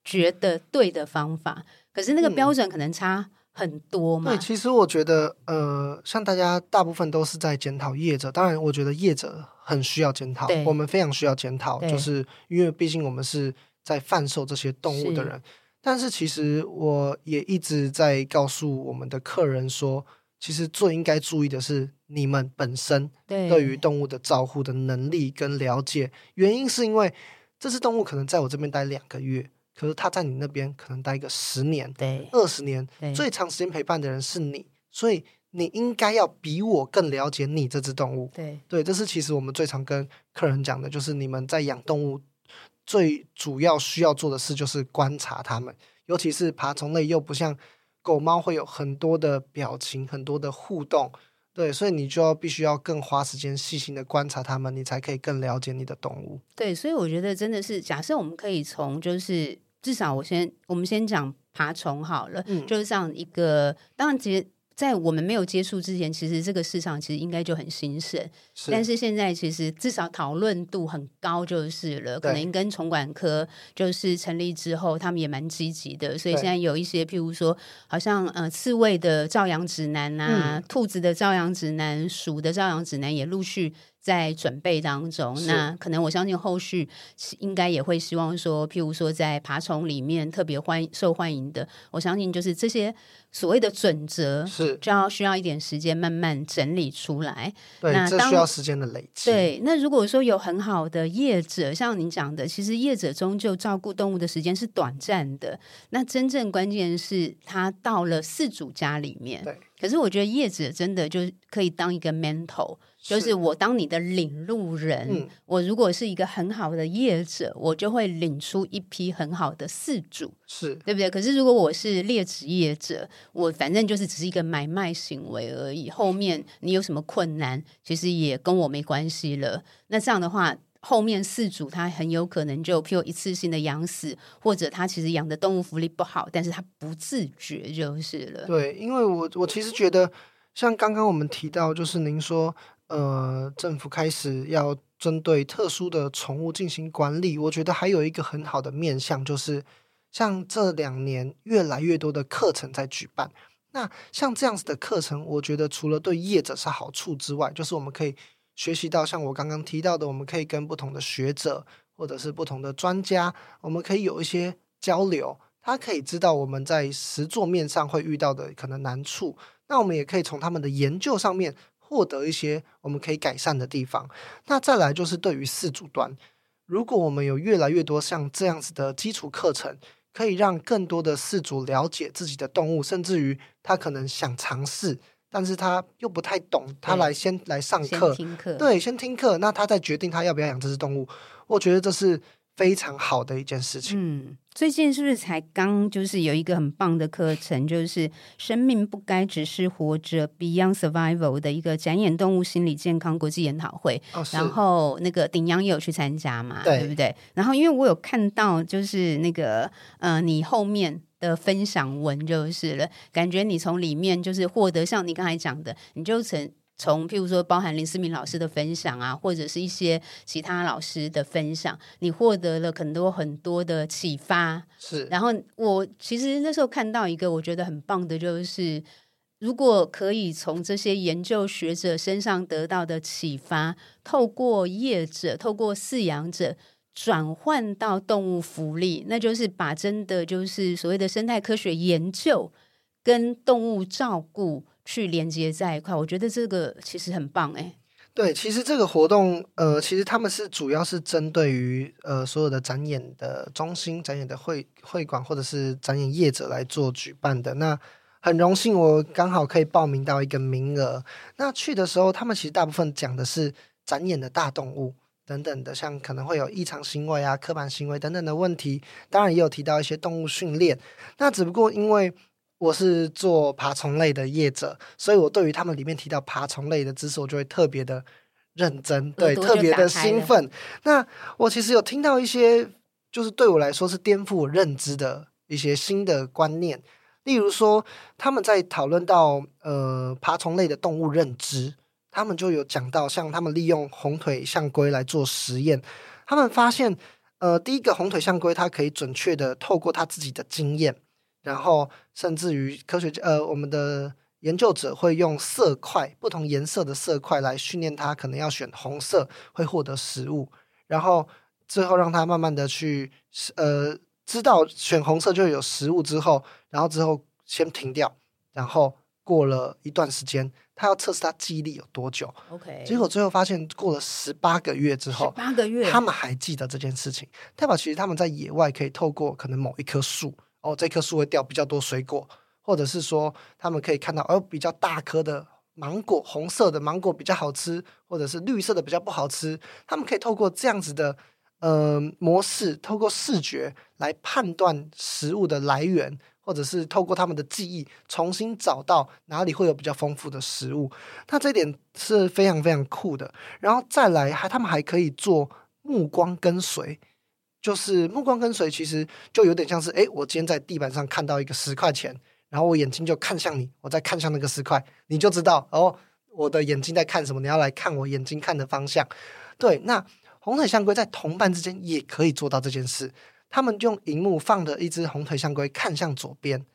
觉得对的方法，可是那个标准可能差。很多嘛？对，其实我觉得，呃，像大家大部分都是在检讨业者，当然，我觉得业者很需要检讨，我们非常需要检讨，就是因为毕竟我们是在贩售这些动物的人。但是，其实我也一直在告诉我们的客人说，其实最应该注意的是你们本身对于动物的照护的能力跟了解。原因是因为这只动物可能在我这边待两个月。可是他在你那边可能待个十年、对，二十年，最长时间陪伴的人是你，所以你应该要比我更了解你这只动物。对，对，这是其实我们最常跟客人讲的，就是你们在养动物最主要需要做的事就是观察它们，尤其是爬虫类，又不像狗猫会有很多的表情、很多的互动。对，所以你就要必须要更花时间细心的观察它们，你才可以更了解你的动物。对，所以我觉得真的是，假设我们可以从就是至少我先我们先讲爬虫好了，嗯，就是这样一个，当然其实。在我们没有接触之前，其实这个市场其实应该就很兴盛，是，但是现在其实至少讨论度很高就是了。可能跟重管科就是成立之后，他们也蛮积极的，所以现在有一些譬如说，好像呃刺猬的照养指南啊，嗯、兔子的照养指南，鼠的照养指南也陆续。在准备当中，那可能我相信后续应该也会希望说，譬如说在爬虫里面特别欢受欢迎的，我相信就是这些所谓的准则是就要需要一点时间慢慢整理出来。对，那这需要时间的累积。对，那如果说有很好的业者，像您讲的，其实业者终究照顾动物的时间是短暂的，那真正关键是他到了饲主家里面。对，可是我觉得业者真的就可以当一个 mentor。就是我当你的领路人，嗯，我如果是一个很好的业者，我就会领出一批很好的饲主，是对不对？可是如果我是劣职业者，我反正就是只是一个买卖行为而已。后面你有什么困难，其实也跟我没关系了。那这样的话，后面饲主他很有可能就譬如一次性的养死，或者他其实养的动物福利不好，但是他不自觉就是了。对，因为我我其实觉得，像刚刚我们提到，就是您说。呃，政府开始要针对特殊的宠物进行管理，我觉得还有一个很好的面向，就是像这两年越来越多的课程在举办。那像这样子的课程，我觉得除了对业者是好处之外，就是我们可以学习到像我刚刚提到的，我们可以跟不同的学者或者是不同的专家，我们可以有一些交流，他可以知道我们在实作面上会遇到的可能难处，那我们也可以从他们的研究上面。获得一些我们可以改善的地方。那再来就是对于饲主端，如果我们有越来越多像这样子的基础课程，可以让更多的饲主了解自己的动物，甚至于他可能想尝试，但是他又不太懂，他来先来上课，听课，对，先听课，那他再决定他要不要养这只动物。我觉得这是。非常好的一件事情。嗯，最近是不是才刚就是有一个很棒的课程，就是生命不该只是活着 Beyond Survival 的一个展演动物心理健康国际研讨会。哦，然后那个顶阳也有去参加嘛，对，对不对？然后因为我有看到就是那个呃，你后面的分享文就是了，感觉你从里面就是获得像你刚才讲的，你就曾。从譬如说，包含林思明老师的分享啊，或者是一些其他老师的分享，你获得了很多很多的启发。是，然后我其实那时候看到一个我觉得很棒的，就是如果可以从这些研究学者身上得到的启发，透过业者、透过饲养者转换到动物福利，那就是把真的就是所谓的生态科学研究跟动物照顾。去连接在一块，我觉得这个其实很棒哎。对，其实这个活动，呃，其实他们是主要是针对于呃所有的展演的中心、展演的会会馆或者是展演业者来做举办的。那很荣幸，我刚好可以报名到一个名额。那去的时候，他们其实大部分讲的是展演的大动物等等的，像可能会有异常行为啊、刻板行为等等的问题。当然也有提到一些动物训练。那只不过因为我是做爬虫类的业者，所以我对于他们里面提到爬虫类的知识，我就会特别的认真，对，特别的兴奋。那我其实有听到一些，就是对我来说是颠覆我认知的一些新的观念。例如说，他们在讨论到呃爬虫类的动物认知，他们就有讲到，像他们利用红腿象龟来做实验，他们发现，呃，第一个红腿象龟它可以准确的透过它自己的经验。然后，甚至于科学家，呃，我们的研究者会用色块，不同颜色的色块来训练它，可能要选红色会获得食物，然后最后让它慢慢的去，呃，知道选红色就有食物之后，然后之后先停掉，然后过了一段时间，他要测试他记忆力有多久。OK，结果最后发现过了十八个月之后，八个月，他们还记得这件事情，代表其实他们在野外可以透过可能某一棵树，哦，这棵树会掉比较多水果，或者是说他们可以看到哦比较大颗的芒果，红色的芒果比较好吃，或者是绿色的比较不好吃，他们可以透过这样子的。呃，模式透过视觉来判断食物的来源，或者是透过他们的记忆重新找到哪里会有比较丰富的食物。那这点是非常非常酷的。然后再来，还他们还可以做目光跟随，就是目光跟随，其实就有点像是，诶，我今天在地板上看到一个十块钱，然后我眼睛就看向你，我再看向那个十块，你就知道哦，我的眼睛在看什么，你要来看我眼睛看的方向。对，那。红腿象龟在同伴之间也可以做到这件事。他们用荧幕放的一只红腿象龟看向左边，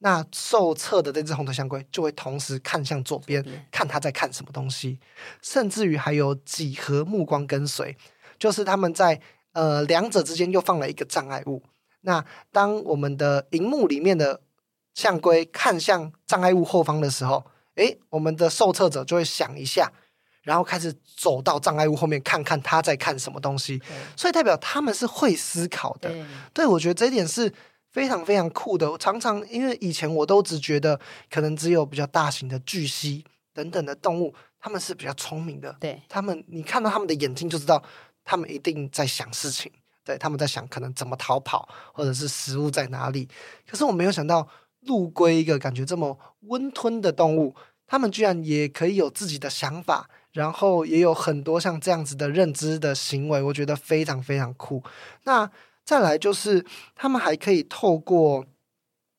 那受测的这只红腿象龟就会同时看向左边，看他在看什么东西。甚至于还有几何目光跟随，就是他们在呃两者之间又放了一个障碍物。那当我们的荧幕里面的象龟看向障碍物后方的时候，诶，我们的受测者就会想一下。然后开始走到障碍物后面，看看他在看什么东西，所以代表他们是会思考的。对，对，我觉得这一点是非常非常酷的。常常因为以前我都只觉得可能只有比较大型的巨蜥等等的动物，他们是比较聪明的。对，他们你看到他们的眼睛就知道，他们一定在想事情。对，他们在想可能怎么逃跑，或者是食物在哪里。可是我没有想到，陆龟一个感觉这么温吞的动物，他们居然也可以有自己的想法。然后也有很多像这样子的认知的行为，我觉得非常非常酷。那再来就是，他们还可以透过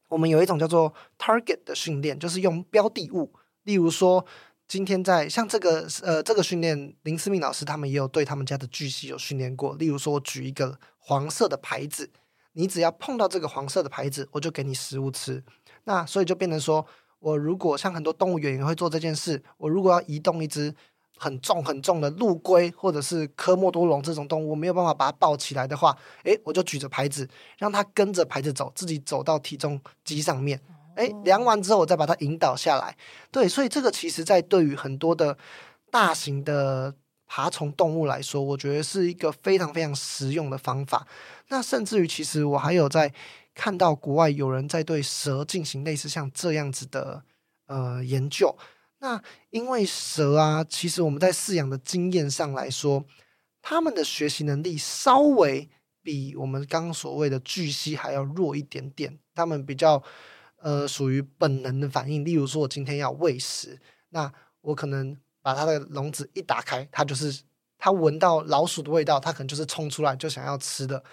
我们有一种叫做 target 的训练，就是用标的物，例如说今天在像这个呃这个训练，林思敏老师他们也有对他们家的巨蜥有训练过。例如说，我举一个黄色的牌子，你只要碰到这个黄色的牌子，我就给你食物吃。那所以就变成说，我如果像很多动物园也会做这件事，我如果要移动一只。很重很重的陆龟或者是科莫多龙这种动物，没有办法把它抱起来的话，诶，我就举着牌子，让它跟着牌子走，自己走到体重机上面，诶，量完之后我再把它引导下来。对，所以这个其实在对于很多的大型的爬虫动物来说，我觉得是一个非常非常实用的方法。那甚至于，其实我还有在看到国外有人在对蛇进行类似像这样子的呃研究。那因为蛇啊，其实我们在饲养的经验上来说，他们的学习能力稍微比我们刚刚所谓的巨蜥还要弱一点点。他们比较呃属于本能的反应，例如说我今天要喂食，那我可能把它的笼子一打开，它就是它闻到老鼠的味道，它可能就是冲出来就想要吃的。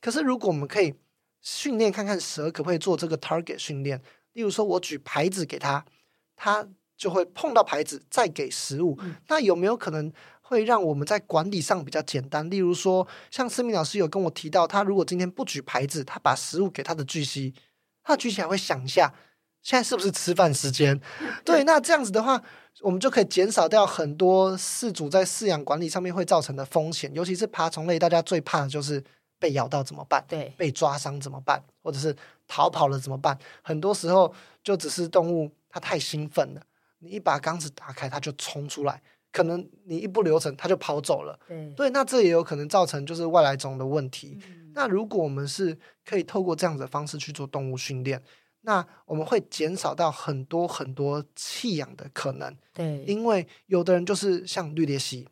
可是如果我们可以训练看看蛇可不可以做这个 target 训练，例如说我举牌子给它，它。就会碰到牌子，再给食物。嗯、那有没有可能会让我们在管理上比较简单？例如说，像思明老师有跟我提到，他如果今天不举牌子，他把食物给他的巨蜥，他举起来会想一下，现在是不是吃饭时间？对，那这样子的话，我们就可以减少掉很多饲主在饲养管理上面会造成的风险，尤其是爬虫类，大家最怕的就是被咬到怎么办？对，被抓伤怎么办？或者是逃跑了怎么办？很多时候就只是动物它太兴奋了。你一把缸子打开，它就冲出来，可能你一不留神，它就跑走了。对，对，那这也有可能造成就是外来种的问题。嗯。那如果我们是可以透过这样子的方式去做动物训练，那我们会减少到很多很多弃养的可能。对，因为有的人就是像绿鬣蜥，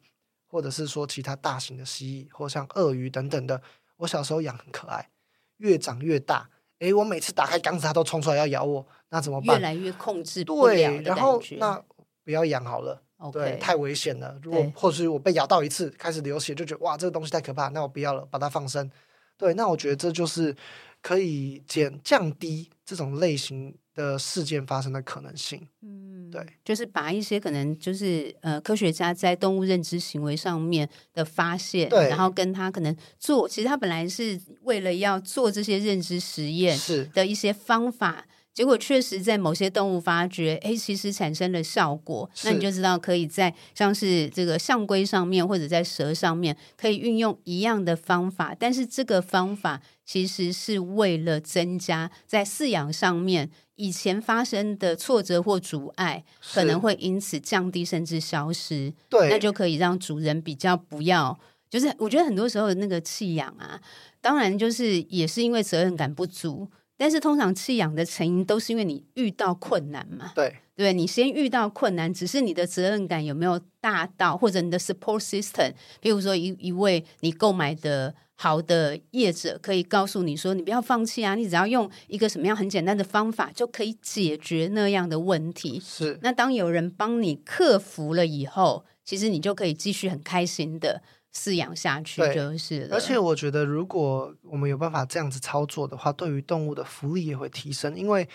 或者是说其他大型的蜥蜴，或像鳄鱼等等的，我小时候养很可爱，越长越大。诶，我每次打开缸子，它都冲出来要咬我，那怎么办？越来越控制不了。对，然后那不要养好了对，太危险了。如果或许我被咬到一次，开始流血，就觉得哇，这个东西太可怕，那我不要了，把它放生。对，那我觉得这就是可以减降低这种类型的事件发生的可能性。嗯。对，就是把一些可能就是呃科学家在动物认知行为上面的发现，对，然后跟他可能做，其实他本来是为了要做这些认知实验是的一些方法，结果确实在某些动物发觉，哎，其实产生了效果。那你就知道可以在像是这个象龟上面，或者在蛇上面，可以运用一样的方法。但是这个方法其实是为了增加在饲养上面以前发生的挫折或阻碍，可能会因此降低甚至消失。对，那就可以让主人比较不要。就是我觉得很多时候那个弃养啊，当然就是也是因为责任感不足。但是通常弃养的成因都是因为你遇到困难嘛？对，对，你先遇到困难，只是你的责任感有没有大到，或者你的 support system，比如说一一位你购买的好的业者可以告诉你说，你不要放弃啊，你只要用一个什么样很简单的方法就可以解决那样的问题。是，那当有人帮你克服了以后，其实你就可以继续很开心的。饲养下去就是了，而且我觉得，如果我们有办法这样子操作的话，对于动物的福利也会提升。因为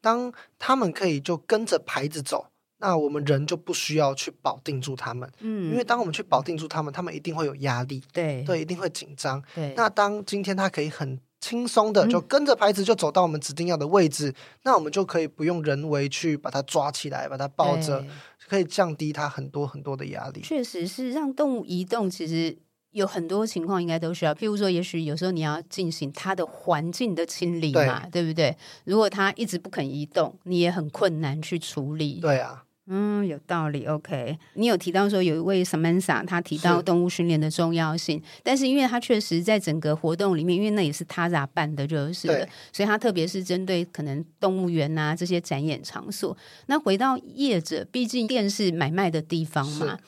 当他们可以就跟着牌子走，那我们人就不需要去保定住他们。嗯，因为当我们去保定住他们，他们一定会有压力，对对，一定会紧张。对，那当今天他可以很轻松的就跟着牌子就走到我们指定要的位置，嗯，那我们就可以不用人为去把它抓起来，把它抱着。可以降低它很多很多的压力。确实是让动物移动，其实有很多情况应该都需要。譬如说，也许有时候你要进行它的环境的清理嘛，对，对不对？如果它一直不肯移动，你也很困难去处理。对啊。嗯，有道理。OK，你有提到说有一位 Samantha，他提到动物训练的重要性，但是因为他确实在整个活动里面，因为那也是 TAZA 办的，就是了，所以他特别是针对可能动物园啊这些展演场所。那回到业者，毕竟店是买卖的地方嘛，是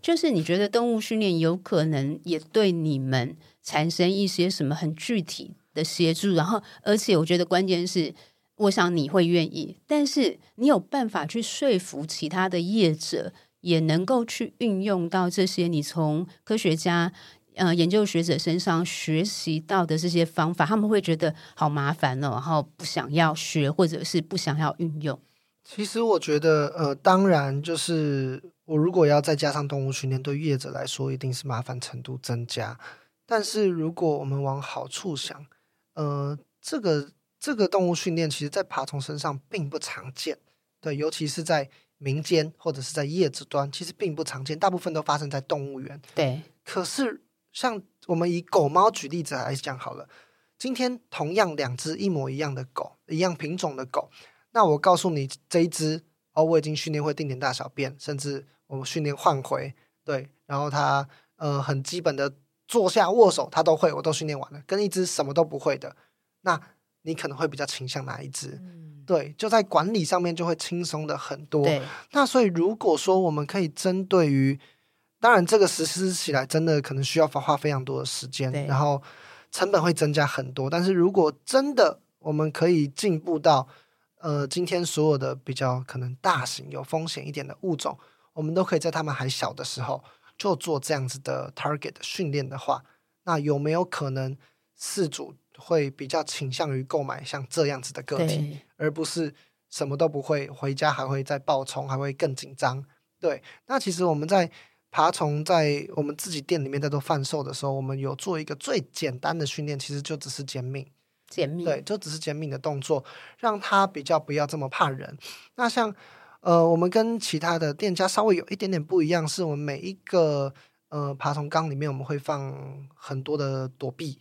就是你觉得动物训练有可能也对你们产生一些什么很具体的协助？然后，而且我觉得关键是。我想你会愿意，但是你有办法去说服其他的业者，也能够去运用到这些你从科学家、呃研究学者身上学习到的这些方法，他们会觉得好麻烦哦，然后不想要学，或者是不想要运用。其实我觉得，呃，当然就是我如果要再加上动物训练，对业者来说一定是麻烦程度增加。但是如果我们往好处想，呃，这个。这个动物训练其实，在爬虫身上并不常见，对，尤其是在民间或者是在业者端，其实并不常见，大部分都发生在动物园。对，可是像我们以狗猫举例子来讲好了，今天同样两只一模一样的狗，一样品种的狗，那我告诉你这一只哦，我已经训练会定点大小便，甚至我训练换回，对，然后它呃很基本的坐下握手，它都会，我都训练完了，跟一只什么都不会的，那。你可能会比较倾向哪一只？嗯、对，就在管理上面就会轻松的很多。对那所以如果说我们可以针对于，当然这个实施起来真的可能需要花非常多的时间，然后成本会增加很多。但是如果真的我们可以进步到，呃，今天所有的比较可能大型有风险一点的物种，我们都可以在它们还小的时候就做这样子的 target 训练的话，那有没有可能饲主？会比较倾向于购买像这样子的个体，而不是什么都不会，回家还会再爆冲，还会更紧张。对，那其实我们在爬虫在我们自己店里面在做贩售的时候，我们有做一个最简单的训练，其实就只是减敏，减敏，对，就只是减敏的动作，让它比较不要这么怕人。那像呃，我们跟其他的店家稍微有一点点不一样，是我们每一个呃爬虫缸里面我们会放很多的躲避。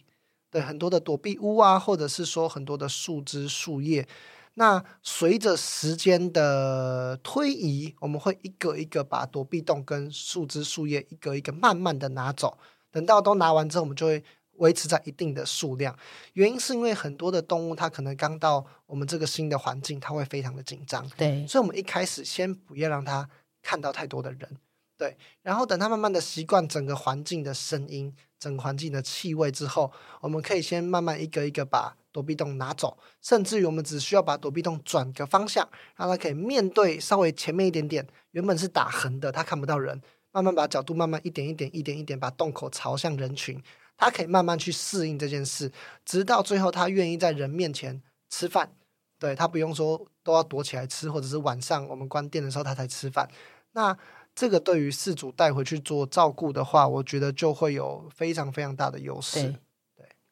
对，很多的躲避屋啊，或者是说很多的树枝、树叶，那随着时间的推移，我们会一个一个把躲避洞跟树枝、树叶一个一个慢慢的拿走。等到都拿完之后，我们就会维持在一定的数量。原因是因为很多的动物它可能刚到我们这个新的环境，它会非常的紧张。对，所以我们一开始先不要让它看到太多的人。对，然后等他慢慢的习惯整个环境的声音。整个环境的气味之后，我们可以先慢慢一个一个把躲避洞拿走，甚至于我们只需要把躲避洞转个方向，让它可以面对稍微前面一点点。原本是打横的，它看不到人，慢慢把角度慢慢一点一点、一点一点把洞口朝向人群，它可以慢慢去适应这件事，直到最后它愿意在人面前吃饭。对，它不用说都要躲起来吃，或者是晚上我们关店的时候它才吃饭。那这个对于事主带回去做照顾的话，我觉得就会有非常非常大的优势。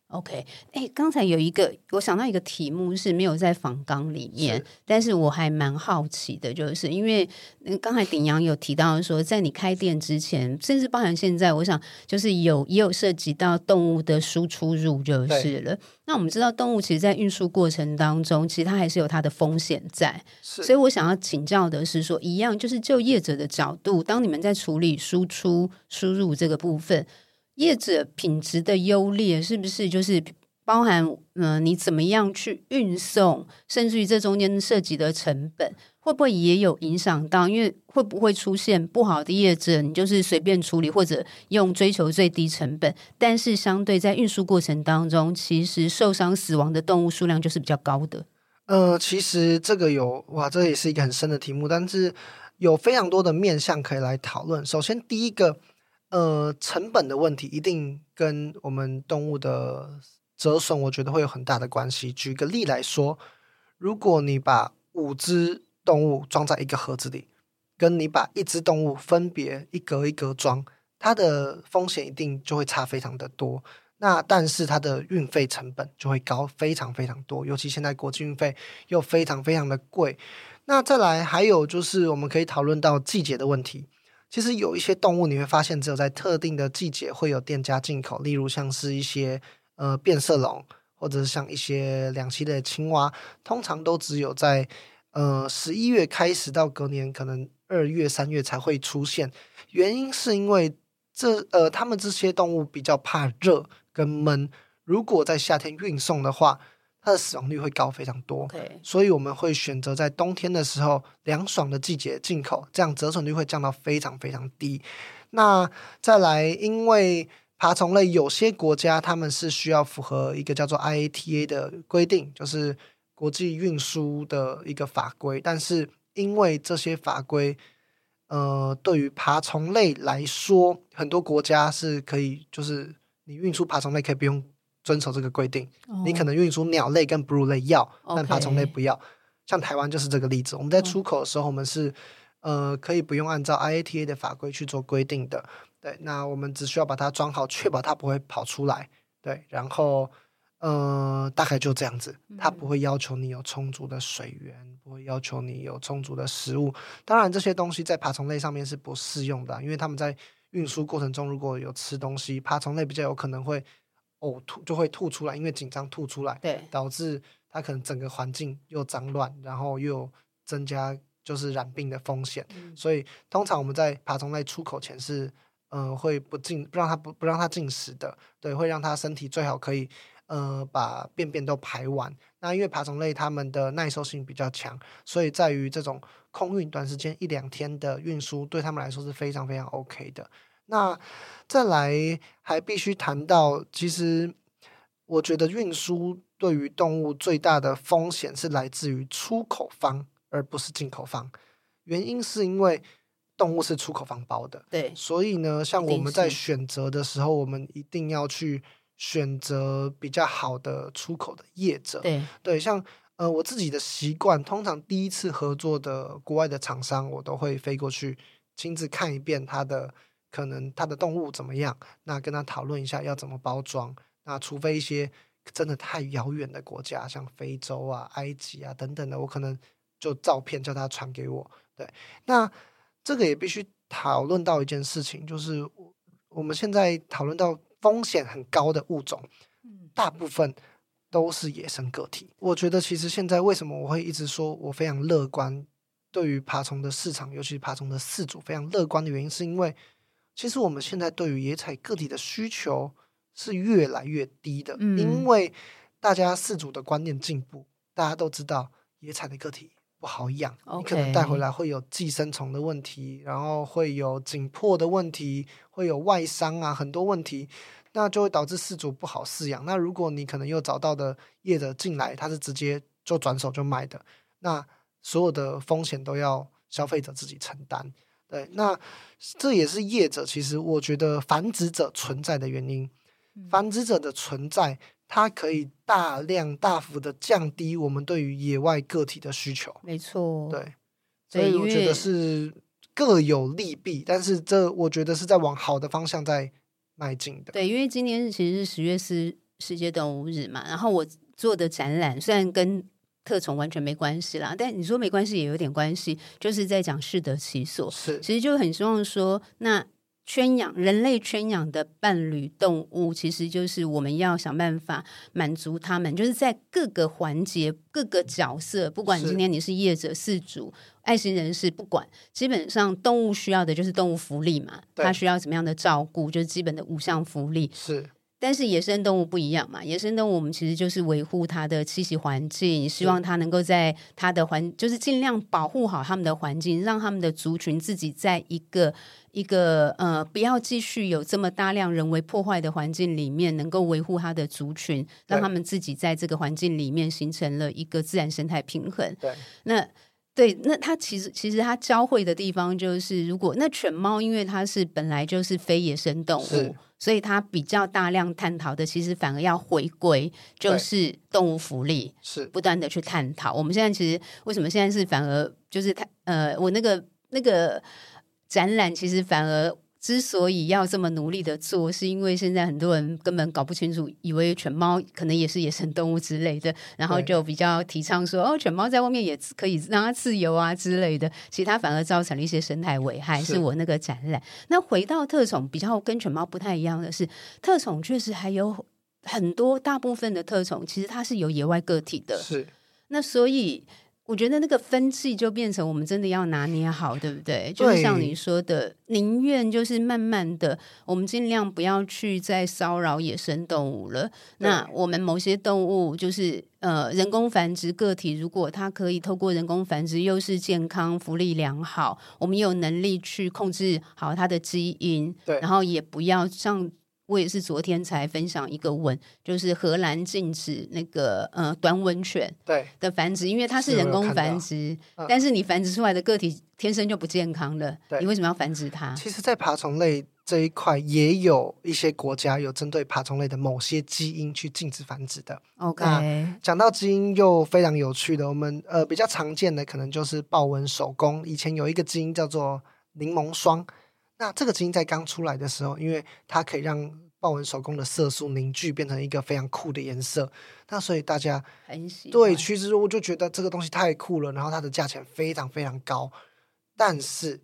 OK，哎，刚才有一个，我想到一个题目是没有在访纲里面，但是我还蛮好奇的，就是因为刚才鼎阳有提到说，在你开店之前，甚至包含现在，我想就是有也有涉及到动物的输出入就是了。那我们知道，动物其实，在运输过程当中，其实它还是有它的风险在，所以我想要请教的是说，一样就是就业者的角度，当你们在处理输出输入这个部分。业者品质的优劣是不是就是包含嗯、你怎么样去运送，甚至于这中间涉及的成本，会不会也有影响到？因为会不会出现不好的业者，你就是随便处理或者用追求最低成本，但是相对在运输过程当中，其实受伤死亡的动物数量就是比较高的。呃，其实这个有哇，这也是一个很深的题目，但是有非常多的面向可以来讨论。首先，第一个。呃，成本的问题一定跟我们动物的折损，我觉得会有很大的关系。举个例来说，如果你把五只动物装在一个盒子里，跟你把一只动物分别一格一格装，它的风险一定就会差非常的多。那但是它的运费成本就会高非常非常多，尤其现在国际运费又非常非常的贵。那再来还有就是我们可以讨论到季节的问题。其实有一些动物，你会发现只有在特定的季节会有店家进口，例如像是一些呃变色龙，或者是像一些两栖类的青蛙，通常都只有在呃十一月开始到隔年可能二月、三月才会出现。原因是因为这呃，他们这些动物比较怕热跟闷，如果在夏天运送的话。它的死亡率会高非常多所以我们会选择在冬天的时候凉爽的季节进口，这样折损率会降到非常非常低。那再来，因为爬虫类有些国家他们是需要符合一个叫做 IATA 的规定，就是国际运输的一个法规，但是因为这些法规，呃，对于爬虫类来说，很多国家是可以，就是你运输爬虫类可以不用。遵守这个规定，你可能运输鸟类跟哺乳类要，但爬虫类不要。像台湾就是这个例子。我们在出口的时候，我们是呃可以不用按照 IATA 的法规去做规定的。对，那我们只需要把它装好，确保它不会跑出来。对，然后呃大概就这样子，它不会要求你有充足的水源，不会要求你有充足的食物。当然这些东西在爬虫类上面是不适用的，因为他们在运输过程中如果有吃东西，爬虫类比较有可能会。呕吐就会吐出来，因为紧张吐出来，对，导致它可能整个环境又脏乱，然后又增加就是染病的风险。嗯、所以通常我们在爬虫类出口前是，呃，会不进不让它不不让它进食的，对，会让它身体最好可以呃把便便都排完。那因为爬虫类它们的耐受性比较强，所以在于这种空运短时间一两天的运输，对他们来说是非常非常 OK 的。那再来还必须谈到，其实我觉得运输对于动物最大的风险是来自于出口方，而不是进口方。原因是因为动物是出口方包的，对，所以呢，像我们在选择的时候，我们一定要去选择比较好的出口的业者。对对，像呃我自己的习惯，通常第一次合作的国外的厂商，我都会飞过去亲自看一遍他的。可能他的动物怎么样？那跟他讨论一下要怎么包装。那除非一些真的太遥远的国家，像非洲啊、埃及啊等等的，我可能就照片叫他传给我。对，那这个也必须讨论到一件事情，就是我们现在讨论到风险很高的物种，大部分都是野生个体。我觉得其实现在为什么我会一直说我非常乐观，对于爬虫的市场，尤其是爬虫的饲主非常乐观的原因，是因为。其实我们现在对于野采个体的需求是越来越低的，嗯、因为大家饲主的观念进步，大家都知道野采的个体不好养.你可能带回来会有寄生虫的问题，然后会有紧迫的问题，会有外伤啊，很多问题，那就会导致饲主不好饲养。那如果你可能又找到的业者进来，他是直接就转手就卖的，那所有的风险都要消费者自己承担。对，那这也是业者其实我觉得繁殖者存在的原因。繁殖者的存在，它可以大量大幅的降低我们对于野外个体的需求。没错，对，所以我觉得是各有利弊，但是这我觉得是在往好的方向在迈进的。对，因为今天其实是十月四世界动物日嘛，然后我做的展览虽然跟特宠完全没关系啦，但你说没关系也有点关系，就是在讲适得其所，是，其实就很希望说那。圈养人类圈养的伴侣动物，其实就是我们要想办法满足他们，就是在各个环节、各个角色，不管今天你是业者、饲主、爱心人士，不管，基本上动物需要的就是动物福利嘛，它需要什么样的照顾，就是基本的五项福利是。但是野生动物不一样嘛，野生动物我们其实就是维护它的栖息环境，希望它能够在它的环，就是尽量保护好它们的环境，让它们的族群自己在一个一个呃不要继续有这么大量人为破坏的环境里面，能够维护它的族群，让他们自己在这个环境里面形成了一个自然生态平衡。对，那。对，那它其实其实它交汇的地方就是，如果那犬猫，因为它是本来就是非野生动物，所以他比较大量探讨的，其实反而要回归，就是动物福利，是不断的去探讨。我们现在其实为什么现在是反而就是他呃，我那个那个展览其实反而。之所以要这么努力的做，是因为现在很多人根本搞不清楚，以为犬猫可能也是野生动物之类的，然后就比较提倡说，哦，犬猫在外面也可以让它自由啊之类的，其实它反而造成了一些生态危害。是我那个展览。那回到特宠，比较跟犬猫不太一样的是，特宠确实还有很多大部分的特宠，其实它是有野外个体的。是。那所以。我觉得那个分际就变成我们真的要拿捏好，对不对？就是像你说的，宁愿就是慢慢的，我们尽量不要去再骚扰野生动物了。那我们某些动物就是呃人工繁殖个体，如果它可以透过人工繁殖，又是健康、福利良好，我们有能力去控制好它的基因，对，然后也不要像。我也是昨天才分享一个文，就是荷兰禁止那个呃短吻犬对的繁殖，因为它是人工繁殖，嗯、但是你繁殖出来的个体天生就不健康的，你为什么要繁殖它？其实，在爬虫类这一块，也有一些国家有针对爬虫类的某些基因去禁止繁殖的。OK，讲到基因又非常有趣的，我们呃比较常见的可能就是豹纹守宫，以前有一个基因叫做柠檬霜。那这个基因在刚出来的时候，因为它可以让豹纹手工的色素凝聚变成一个非常酷的颜色，那所以大家很喜欢。对趋之若鹜，就觉得这个东西太酷了，然后它的价钱非常非常高。但是，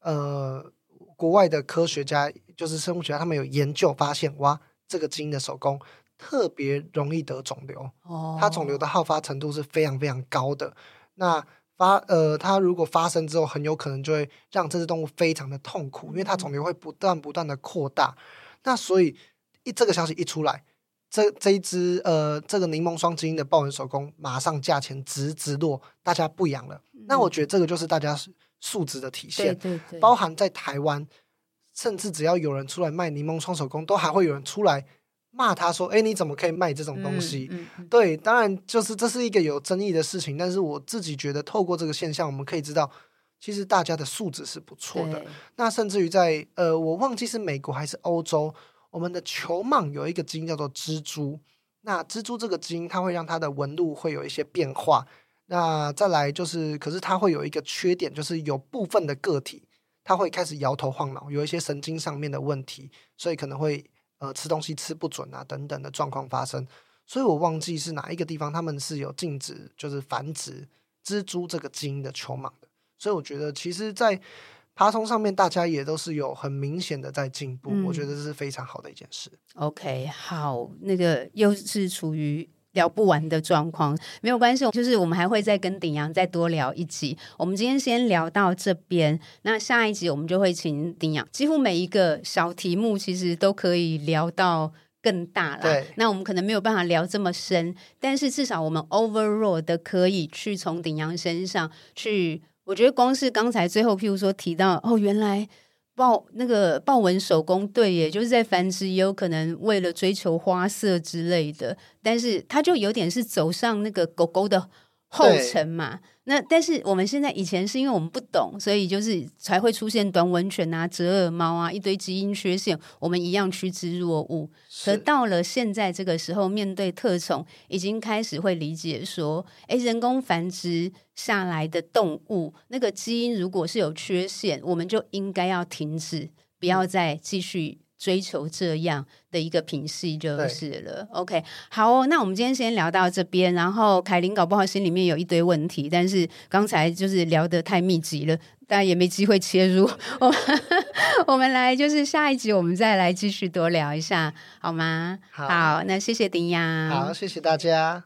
呃，国外的科学家就是生物学家，他们有研究发现，哇，这个基因的手工特别容易得肿瘤，哦，它肿瘤的好发程度是非常非常高的。那发呃，它如果发生之后，很有可能就会让这只动物非常的痛苦，因为它肿瘤会不断不断的扩大。那所以一这个消息一出来，这这一只呃这个柠檬霜基因的豹纹手工马上价钱直直落，大家不养了。嗯。那我觉得这个就是大家素质的体现，对对对，包含在台湾，甚至只要有人出来卖柠檬双手工，都还会有人出来。骂他说：“哎，你怎么可以卖这种东西？”嗯嗯、对，当然就是这是一个有争议的事情。但是我自己觉得，透过这个现象，我们可以知道，其实大家的素质是不错的。那甚至于在呃，我忘记是美国还是欧洲，我们的球蟒有一个基因叫做蜘蛛。那蜘蛛这个基因，它会让它的纹路会有一些变化。那再来就是，可是它会有一个缺点，就是有部分的个体，它会开始摇头晃脑，有一些神经上面的问题，所以可能会。呃，吃东西吃不准啊，等等的状况发生，所以我忘记是哪一个地方，他们是有禁止就是繁殖蜘蛛这个基因的球蟒的。所以我觉得，其实，在爬虫上面，大家也都是有很明显的在进步，嗯，我觉得这是非常好的一件事。OK，好，那个又是处于。聊不完的状况没有关系，就是我们还会再跟鼎阳再多聊一集。我们今天先聊到这边，那下一集我们就会请鼎阳。几乎每一个小题目其实都可以聊到更大了。对，那我们可能没有办法聊这么深，但是至少我们 overall 的可以去从鼎阳身上去。我觉得光是刚才最后，譬如说提到哦，原来。豹那个豹纹手工队，也，就是在繁殖，也有可能为了追求花色之类的，但是它就有点是走上那个狗狗的后尘嘛。那但是我们现在以前是因为我们不懂，所以就是才会出现短吻犬啊、折耳猫啊一堆基因缺陷，我们一样趋之若鹜。可到了现在这个时候，面对特宠，已经开始会理解说，哎，人工繁殖下来的动物，那个基因如果是有缺陷，我们就应该要停止，不要再继续追求这样的一个品系就是了。OK，好哦，那我们今天先聊到这边。然后凯琳搞不好心里面有一堆问题，但是刚才就是聊得太密集了，大家也没机会切入。我们 我们来就是下一集，我们再来继续多聊一下，好吗？好，好，那谢谢丁洋，好，谢谢大家。